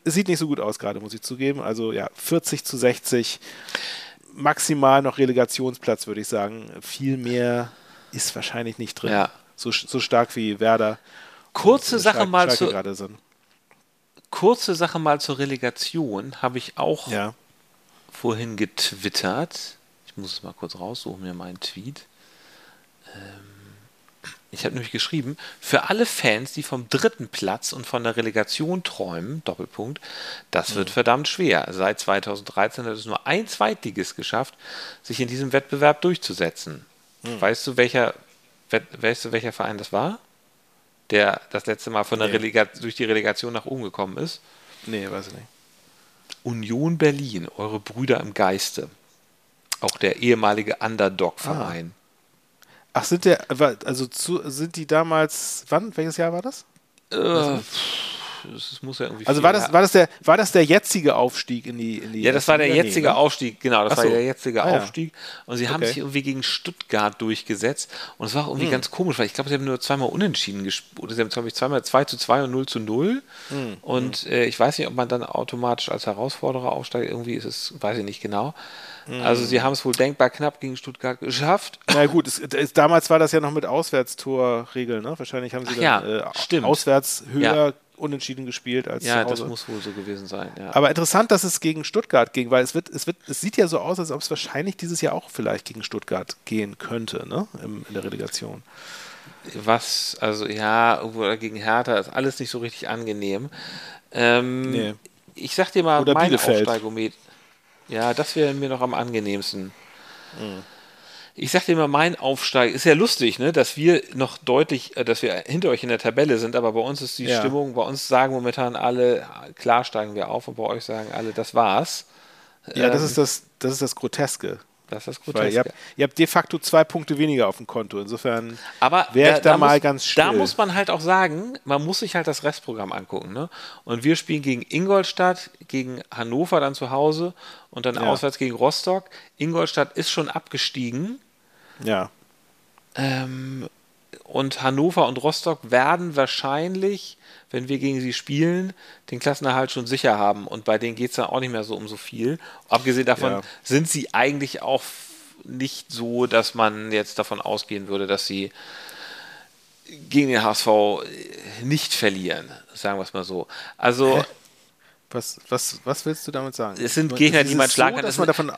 es sieht nicht so gut aus gerade, muss ich zugeben. Also ja, 40 zu 60, maximal noch Relegationsplatz, würde ich sagen. Viel mehr ist wahrscheinlich nicht drin. Ja. So, so stark wie Werder. Kurze äh, Sache Schalke- mal zu, gerade sind. kurze Sache mal zur Relegation habe ich auch Ja. vorhin getwittert. Ich muss es mal kurz raussuchen, mir meinen Tweet. Ähm, Ich habe nämlich geschrieben, für alle Fans, die vom dritten Platz und von der Relegation träumen, Doppelpunkt, das wird verdammt schwer. Seit 2013 hat es nur ein Zweitligist geschafft, sich in diesem Wettbewerb durchzusetzen. Weißt du, welcher, weißt du, welcher Verein das war? Der das letzte Mal von der Nee. Relega durch die Relegation nach oben gekommen ist? Nee, weiß ich nicht. Union Berlin, eure Brüder im Geiste. Auch der ehemalige Underdog-Verein. Ach, sind der, also zu, sind die damals, wann, welches Jahr war das? Äh, das muss ja irgendwie. Also war das, war das der, war das der jetzige Aufstieg in die, in die ja, das war der Liga? Nee, jetzige ne? Aufstieg, genau, das Ach war so. der jetzige Ah. Aufstieg. Und sie haben Okay. sich irgendwie gegen Stuttgart durchgesetzt. Und es war auch irgendwie Hm. ganz komisch, weil ich glaube, sie haben nur zweimal unentschieden gespielt. Oder sie haben, glaube ich, zweimal 2 zu 2 und 0 zu 0. Hm. Und äh, ich weiß nicht, ob man dann automatisch als Herausforderer aufsteigt. Irgendwie ist es, weiß ich nicht genau. Hm. Also sie haben es wohl denkbar knapp gegen Stuttgart geschafft. Na gut, es, es, damals war das ja noch mit Auswärtstorregel, ne? Wahrscheinlich haben sie Ach dann ja, äh, auswärts höher Ja. Unentschieden gespielt als Ja, das muss wohl so gewesen sein. Ja. Aber interessant, dass es gegen Stuttgart ging, weil es wird, es wird, es sieht ja so aus, als ob es wahrscheinlich dieses Jahr auch vielleicht gegen Stuttgart gehen könnte, ne? Im, in der Relegation. Was, also ja, irgendwo gegen Hertha ist alles nicht so richtig angenehm. Ähm, Nee. Ich sag dir mal, Oder mein Bielefeld. Aufsteigomet. Ja, das wäre mir noch am angenehmsten. Mhm. Ich sag dir mal, mein Aufsteig ist ja lustig, ne, dass wir noch deutlich, äh, dass wir hinter euch in der Tabelle sind, aber bei uns ist die Ja. Stimmung, bei uns sagen momentan alle, klar steigen wir auf und bei euch sagen alle, das war's. Ja, das Ähm, ist das, das ist das Groteske. Das ist gut. Weil ihr habt, ihr habt de facto zwei Punkte weniger auf dem Konto. Insofern wäre ich da, mal muss, ganz still. Da muss man halt auch sagen, man muss sich halt das Restprogramm angucken. Ne? Und wir spielen gegen Ingolstadt, gegen Hannover dann zu Hause und dann Ja. auswärts gegen Rostock. Ingolstadt ist schon abgestiegen ja. ähm, und Hannover und Rostock werden wahrscheinlich, wenn wir gegen sie spielen, den Klassenerhalt schon sicher haben. Und bei denen geht es dann auch nicht mehr so um so viel. Abgesehen davon Ja. sind sie eigentlich auch nicht so, dass man jetzt davon ausgehen würde, dass sie gegen den HSV nicht verlieren, sagen wir es mal so. Also Was, was, was willst du damit sagen? Es sind Gegner, die man schlagen so, kann. dass man davon,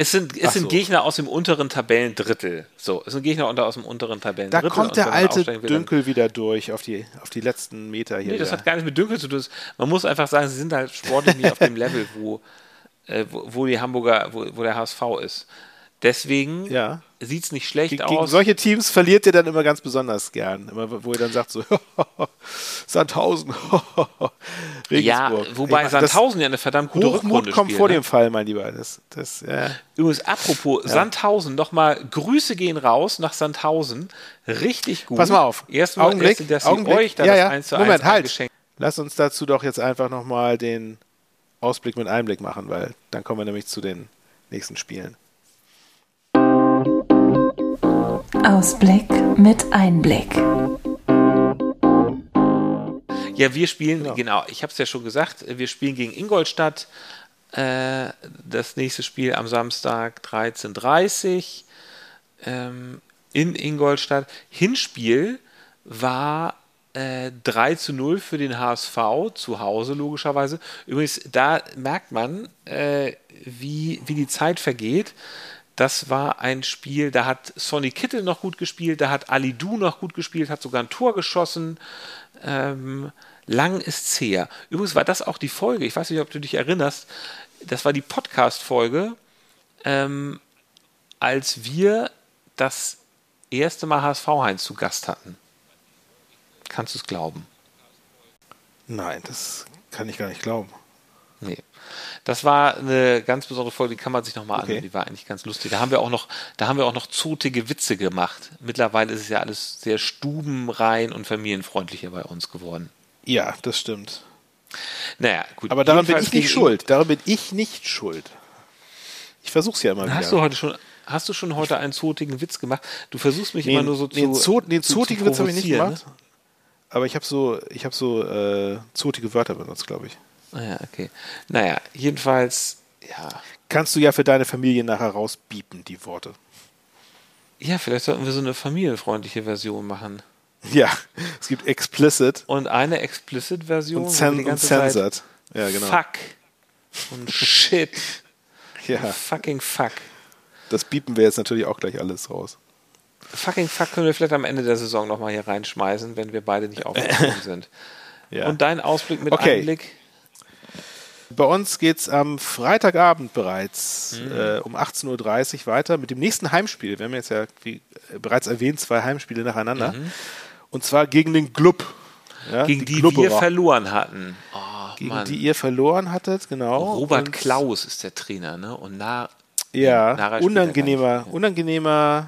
es sind, es Ach sind so. Gegner aus dem unteren Tabellendrittel. So, es sind Gegner unter, aus dem unteren da Tabellendrittel. kommt und der alte Dünkel wieder durch auf die, auf die letzten Meter hier. Nee, das hat gar nichts mit Dünkel zu tun. Man muss einfach sagen, sie sind halt sportlich nicht auf dem Level, wo, äh, wo, wo die Hamburger, wo, wo der HSV ist. Deswegen ja. sieht es nicht schlecht Ge aus. Gegen solche Teams verliert ihr dann immer ganz besonders gern. Immer, wo ihr dann sagt so, <laughs> Sandhausen, <laughs> Regensburg. Ja, wobei meine, Sandhausen ja eine verdammt gute Hochmut Rückrunde kommt spielt, vor ne? dem Fall, mein Lieber. Das, das, ja. Übrigens, apropos ja. Sandhausen, nochmal Grüße gehen raus nach Sandhausen. Richtig gut. Pass mal auf. Erstmal, Augenblick, dass Augenblick. euch da ja, das ja. 1 zu Moment, 1 halt. Lass uns dazu doch jetzt einfach nochmal den Ausblick mit Einblick machen, weil dann kommen wir nämlich zu den nächsten Spielen. Ausblick mit Einblick. Ja, wir spielen, genau, genau ich habe es ja schon gesagt, wir spielen gegen Ingolstadt. Äh, das nächste Spiel am Samstag 13.30 Uhr ähm, in Ingolstadt. Hinspiel war äh, 3 zu 0 für den HSV, zu Hause logischerweise. Übrigens, da merkt man, äh, wie, wie die Zeit vergeht. Das war ein Spiel, da hat Sonny Kittel noch gut gespielt, da hat Ali Du noch gut gespielt, hat sogar ein Tor geschossen. Ähm, lang ist her. Übrigens war das auch die Folge, ich weiß nicht, ob du dich erinnerst, das war die Podcast-Folge, ähm, als wir das erste Mal HSV Heinz zu Gast hatten. Kannst du es glauben? Nein, das kann ich gar nicht glauben. Nee. Das war eine ganz besondere Folge, die kann man sich nochmal Okay. anhören. Die war eigentlich ganz lustig. Da haben wir auch noch, da haben wir auch noch zotige Witze gemacht. Mittlerweile ist es ja alles sehr stubenrein und familienfreundlicher bei uns geworden. Ja, das stimmt. Naja, gut. Aber daran bin ich nicht schuld. Daran bin ich nicht schuld. Ich versuch's ja immer wieder. Hast du heute schon, hast du schon heute einen zotigen Witz gemacht? Du versuchst mich nee, immer nur so nee, zu. Den zu- zu zotigen Witz habe ich nicht gemacht. Aber ich habe so, ich habe so äh, zotige Wörter benutzt, glaube ich. Ah ja, okay. Naja, jedenfalls, ja. Kannst du ja für deine Familie nachher rausbiepen, die Worte. Ja, vielleicht sollten wir so eine familienfreundliche Version machen. Ja, es gibt explicit Und eine Explicit-Version. und, wo wir cen die und ganze Zeit censored. Ja, genau. Fuck und <laughs> Shit. Ja, Fucking Fuck. das biepen wir jetzt natürlich auch gleich alles raus. Fucking Fuck können wir vielleicht am Ende der Saison nochmal hier reinschmeißen, wenn wir beide nicht <laughs> aufgekommen sind. Ja. Und dein Ausblick mit Okay. Einblick? Bei uns geht's am Freitagabend bereits Mhm. äh, um 18.30 Uhr weiter mit dem nächsten Heimspiel. Wir haben jetzt ja, wie bereits erwähnt, zwei Heimspiele nacheinander. Und zwar gegen den Club. Ja, Mhm. Gegen die, Glubberer. wir verloren hatten. Oh, Gegen Mann. die ihr verloren hattet, genau. Robert Und- Klaus ist der Trainer, ne? Und na, Ja, Nara unangenehmer, unangenehmer,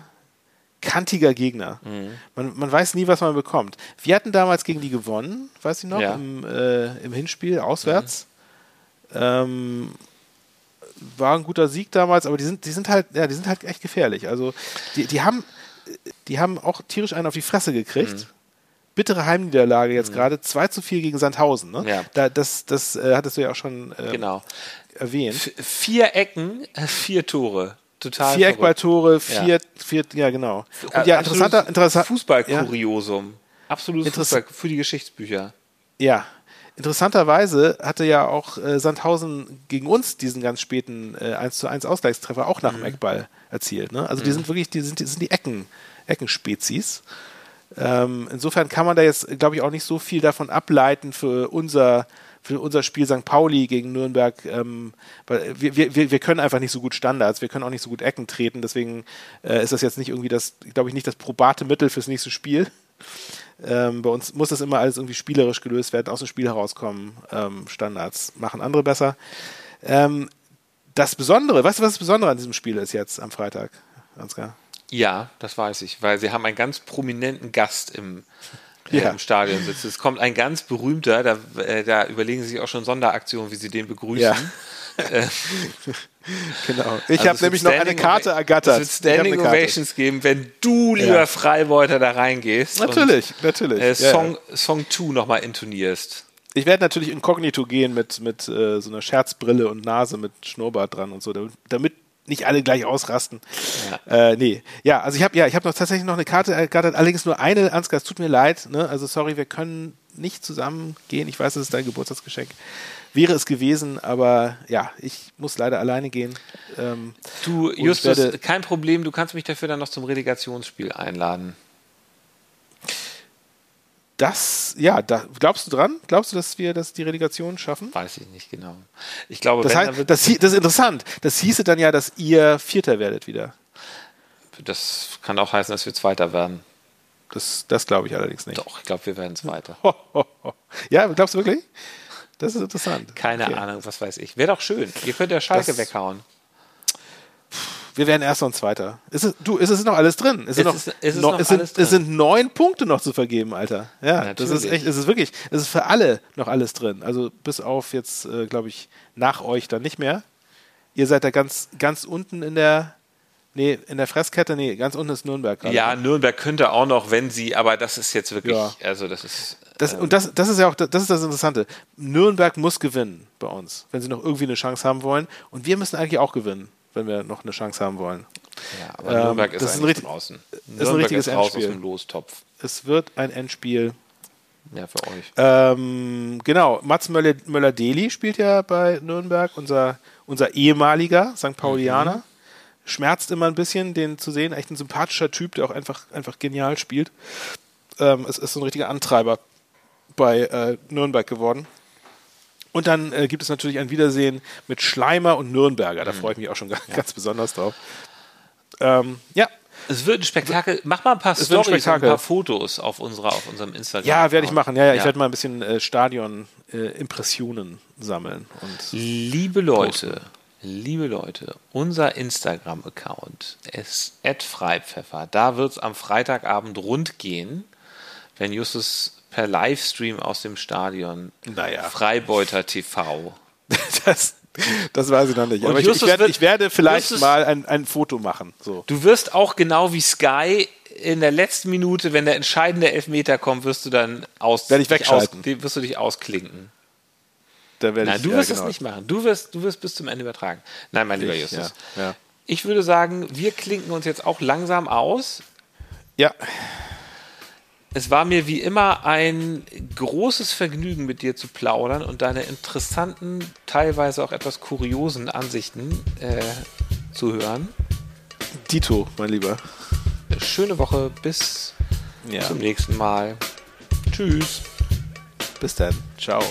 kantiger Gegner. Mhm. Man, man weiß nie, was man bekommt. Wir hatten damals gegen die gewonnen, weiß ich noch, Ja. im, äh, im Hinspiel auswärts. Ähm, war ein guter Sieg damals, aber die sind, die sind halt, ja, die sind halt echt gefährlich. Also die, die haben, die haben auch tierisch einen auf die Fresse gekriegt. Mhm. Bittere Heimniederlage jetzt gerade, 2 zu 4 gegen Sandhausen. Ne? Ja. Da, das das äh, hattest du ja auch schon äh, genau. erwähnt. F vier Ecken, äh, vier Tore. Total Vier. Eckballtore, vier, vier, ja genau. Und ja, interessanter, absolutes interessant, Fußballkuriosum. Absolutes Interessant- Fußball für die Geschichtsbücher. ja. Interessanterweise hatte ja auch äh, Sandhausen gegen uns diesen ganz späten äh, 1 zu 1 Ausgleichstreffer auch nach dem Eckball erzielt. Ne? Also die sind wirklich, die sind die, sind die Ecken, Eckenspezies. Ähm, insofern kann man da jetzt, glaube ich, auch nicht so viel davon ableiten für unser, für unser Spiel St. Pauli gegen Nürnberg, ähm, weil wir, wir, wir wir können einfach nicht so gut Standards, wir können auch nicht so gut Ecken treten, deswegen äh, ist das jetzt nicht irgendwie das, glaube ich, nicht das probate Mittel fürs nächste Spiel. Ähm, bei uns muss das immer alles irgendwie spielerisch gelöst werden, aus dem Spiel herauskommen. Ähm, Standards machen andere besser. Ähm, das Besondere, weißt du, was das Besondere an diesem Spiel ist jetzt am Freitag, Ansgar? Ja, das weiß ich, weil sie haben einen ganz prominenten Gast im, äh, Ja. im Stadion sitzen. Es kommt ein ganz berühmter, da, äh, da überlegen sie sich auch schon Sonderaktionen, wie sie den begrüßen. Ja. <laughs> <laughs> Genau. Ich Also habe nämlich noch eine Karte ergattert. Es wird Standing. Ovations geben, wenn du, lieber Ja. Freibeuter, da reingehst. Natürlich, natürlich. Äh, Ja, Song, Song 2 nochmal intonierst. Ich werde natürlich inkognito gehen mit, mit äh, so einer Scherzbrille und Nase mit Schnurrbart dran und so, damit, damit nicht alle gleich ausrasten. Äh, nee. Ja, also ich habe ja, ich habe noch tatsächlich noch eine Karte ergattert, allerdings nur eine, Ansgar, es tut mir leid, ne? Also sorry, wir können nicht zusammen gehen. Ich weiß, es ist dein Geburtstagsgeschenk. Wäre es gewesen, aber ja, ich muss leider alleine gehen. Ähm, Du, Justus, kein Problem, du kannst mich dafür dann noch zum Relegationsspiel einladen. das, ja, da, glaubst du dran? Glaubst du, dass wir das die Relegation schaffen? Weiß ich nicht genau. Ich glaube, Das, heißt, das, hie- das ist interessant. Das hieße dann ja, dass ihr Vierter werdet wieder. Das kann auch heißen, dass wir Zweiter werden. Das, das glaube ich allerdings nicht. Doch, ich glaube, wir werden Zweiter. <laughs> ja, glaubst du wirklich? Das ist interessant. Keine okay. Ahnung, was weiß ich. Wäre doch schön. Ihr könnt ja Schalke das, weghauen. Wir werden Erster und Zweiter. Ist es, du, ist es noch alles drin? Ist es, noch, ist, ist es, noch, noch es, sind, es sind neun Punkte noch zu vergeben, Alter. Ja, Natürlich. das ist echt, es ist wirklich, es ist für alle noch alles drin. Also bis auf jetzt, äh, glaube ich, nach euch dann nicht mehr. Ihr seid da ganz, ganz unten in der, Nee, in der Fresskette, nee, ganz unten ist Nürnberg gerade. Ja, Nürnberg könnte auch noch, wenn sie, aber das ist jetzt wirklich, ja. also das ist. Das, ähm, und das, das ist ja auch, das ist das Interessante. Nürnberg muss gewinnen bei uns, wenn sie noch irgendwie eine Chance haben wollen. Und wir müssen eigentlich auch gewinnen, wenn wir noch eine Chance haben wollen. Ja, aber ähm, Nürnberg ist, ist richtig, draußen. Nürnberg ist ein richtiges ist Endspiel. Aus dem Lostopf. Es wird ein Endspiel. Ja, für euch. Ähm, genau, Mats Möller-Deli spielt ja bei Nürnberg, unser, unser ehemaliger St. Paulianer. Mhm schmerzt immer ein bisschen, den zu sehen. Echt ein sympathischer Typ, der auch einfach, einfach genial spielt. Ähm, es ist so ein richtiger Antreiber bei äh, Nürnberg geworden. Und dann äh, gibt es natürlich ein Wiedersehen mit Schleimer und Nürnberger. Da mhm. freue ich mich auch schon ganz, ja. ganz besonders drauf. Ähm, ja. Es wird ein Spektakel. Mach mal ein paar es Stories ein, ein, paar Fotos auf, unserer, auf unserem Instagram. Ja, werde ich machen. Ja, ja, ja. ich werde mal ein bisschen äh, Stadion-Impressionen äh, sammeln. Und Liebe Leute, posten. Liebe Leute, unser Instagram-Account ist @freipfeffer. Da wird es am Freitagabend rund gehen, wenn Justus per Livestream aus dem Stadion naja. Freibeuter TV. <laughs> Das, das weiß ich noch nicht. Aber ich, ich, werde, ich, werde, vielleicht Justus, mal ein, ein Foto machen. So. Du wirst auch genau wie Sky in der letzten Minute, wenn der entscheidende Elfmeter kommt, wirst du dann aus, werde ich wegschalten. Aus, wirst du dich ausklinken. Da werde Nein, ich, du wirst ja, genau. es nicht machen. Du wirst, du wirst bis zum Ende übertragen. Nein, mein lieber Justus. Ja, ja. Ich würde sagen, wir klinken uns jetzt auch langsam aus. Ja. Es war mir wie immer ein großes Vergnügen, mit dir zu plaudern und deine interessanten, teilweise auch etwas kuriosen Ansichten äh, zu hören. Dito, mein Lieber. Schöne Woche. Bis ja. zum nächsten Mal. Tschüss. Bis dann. Ciao.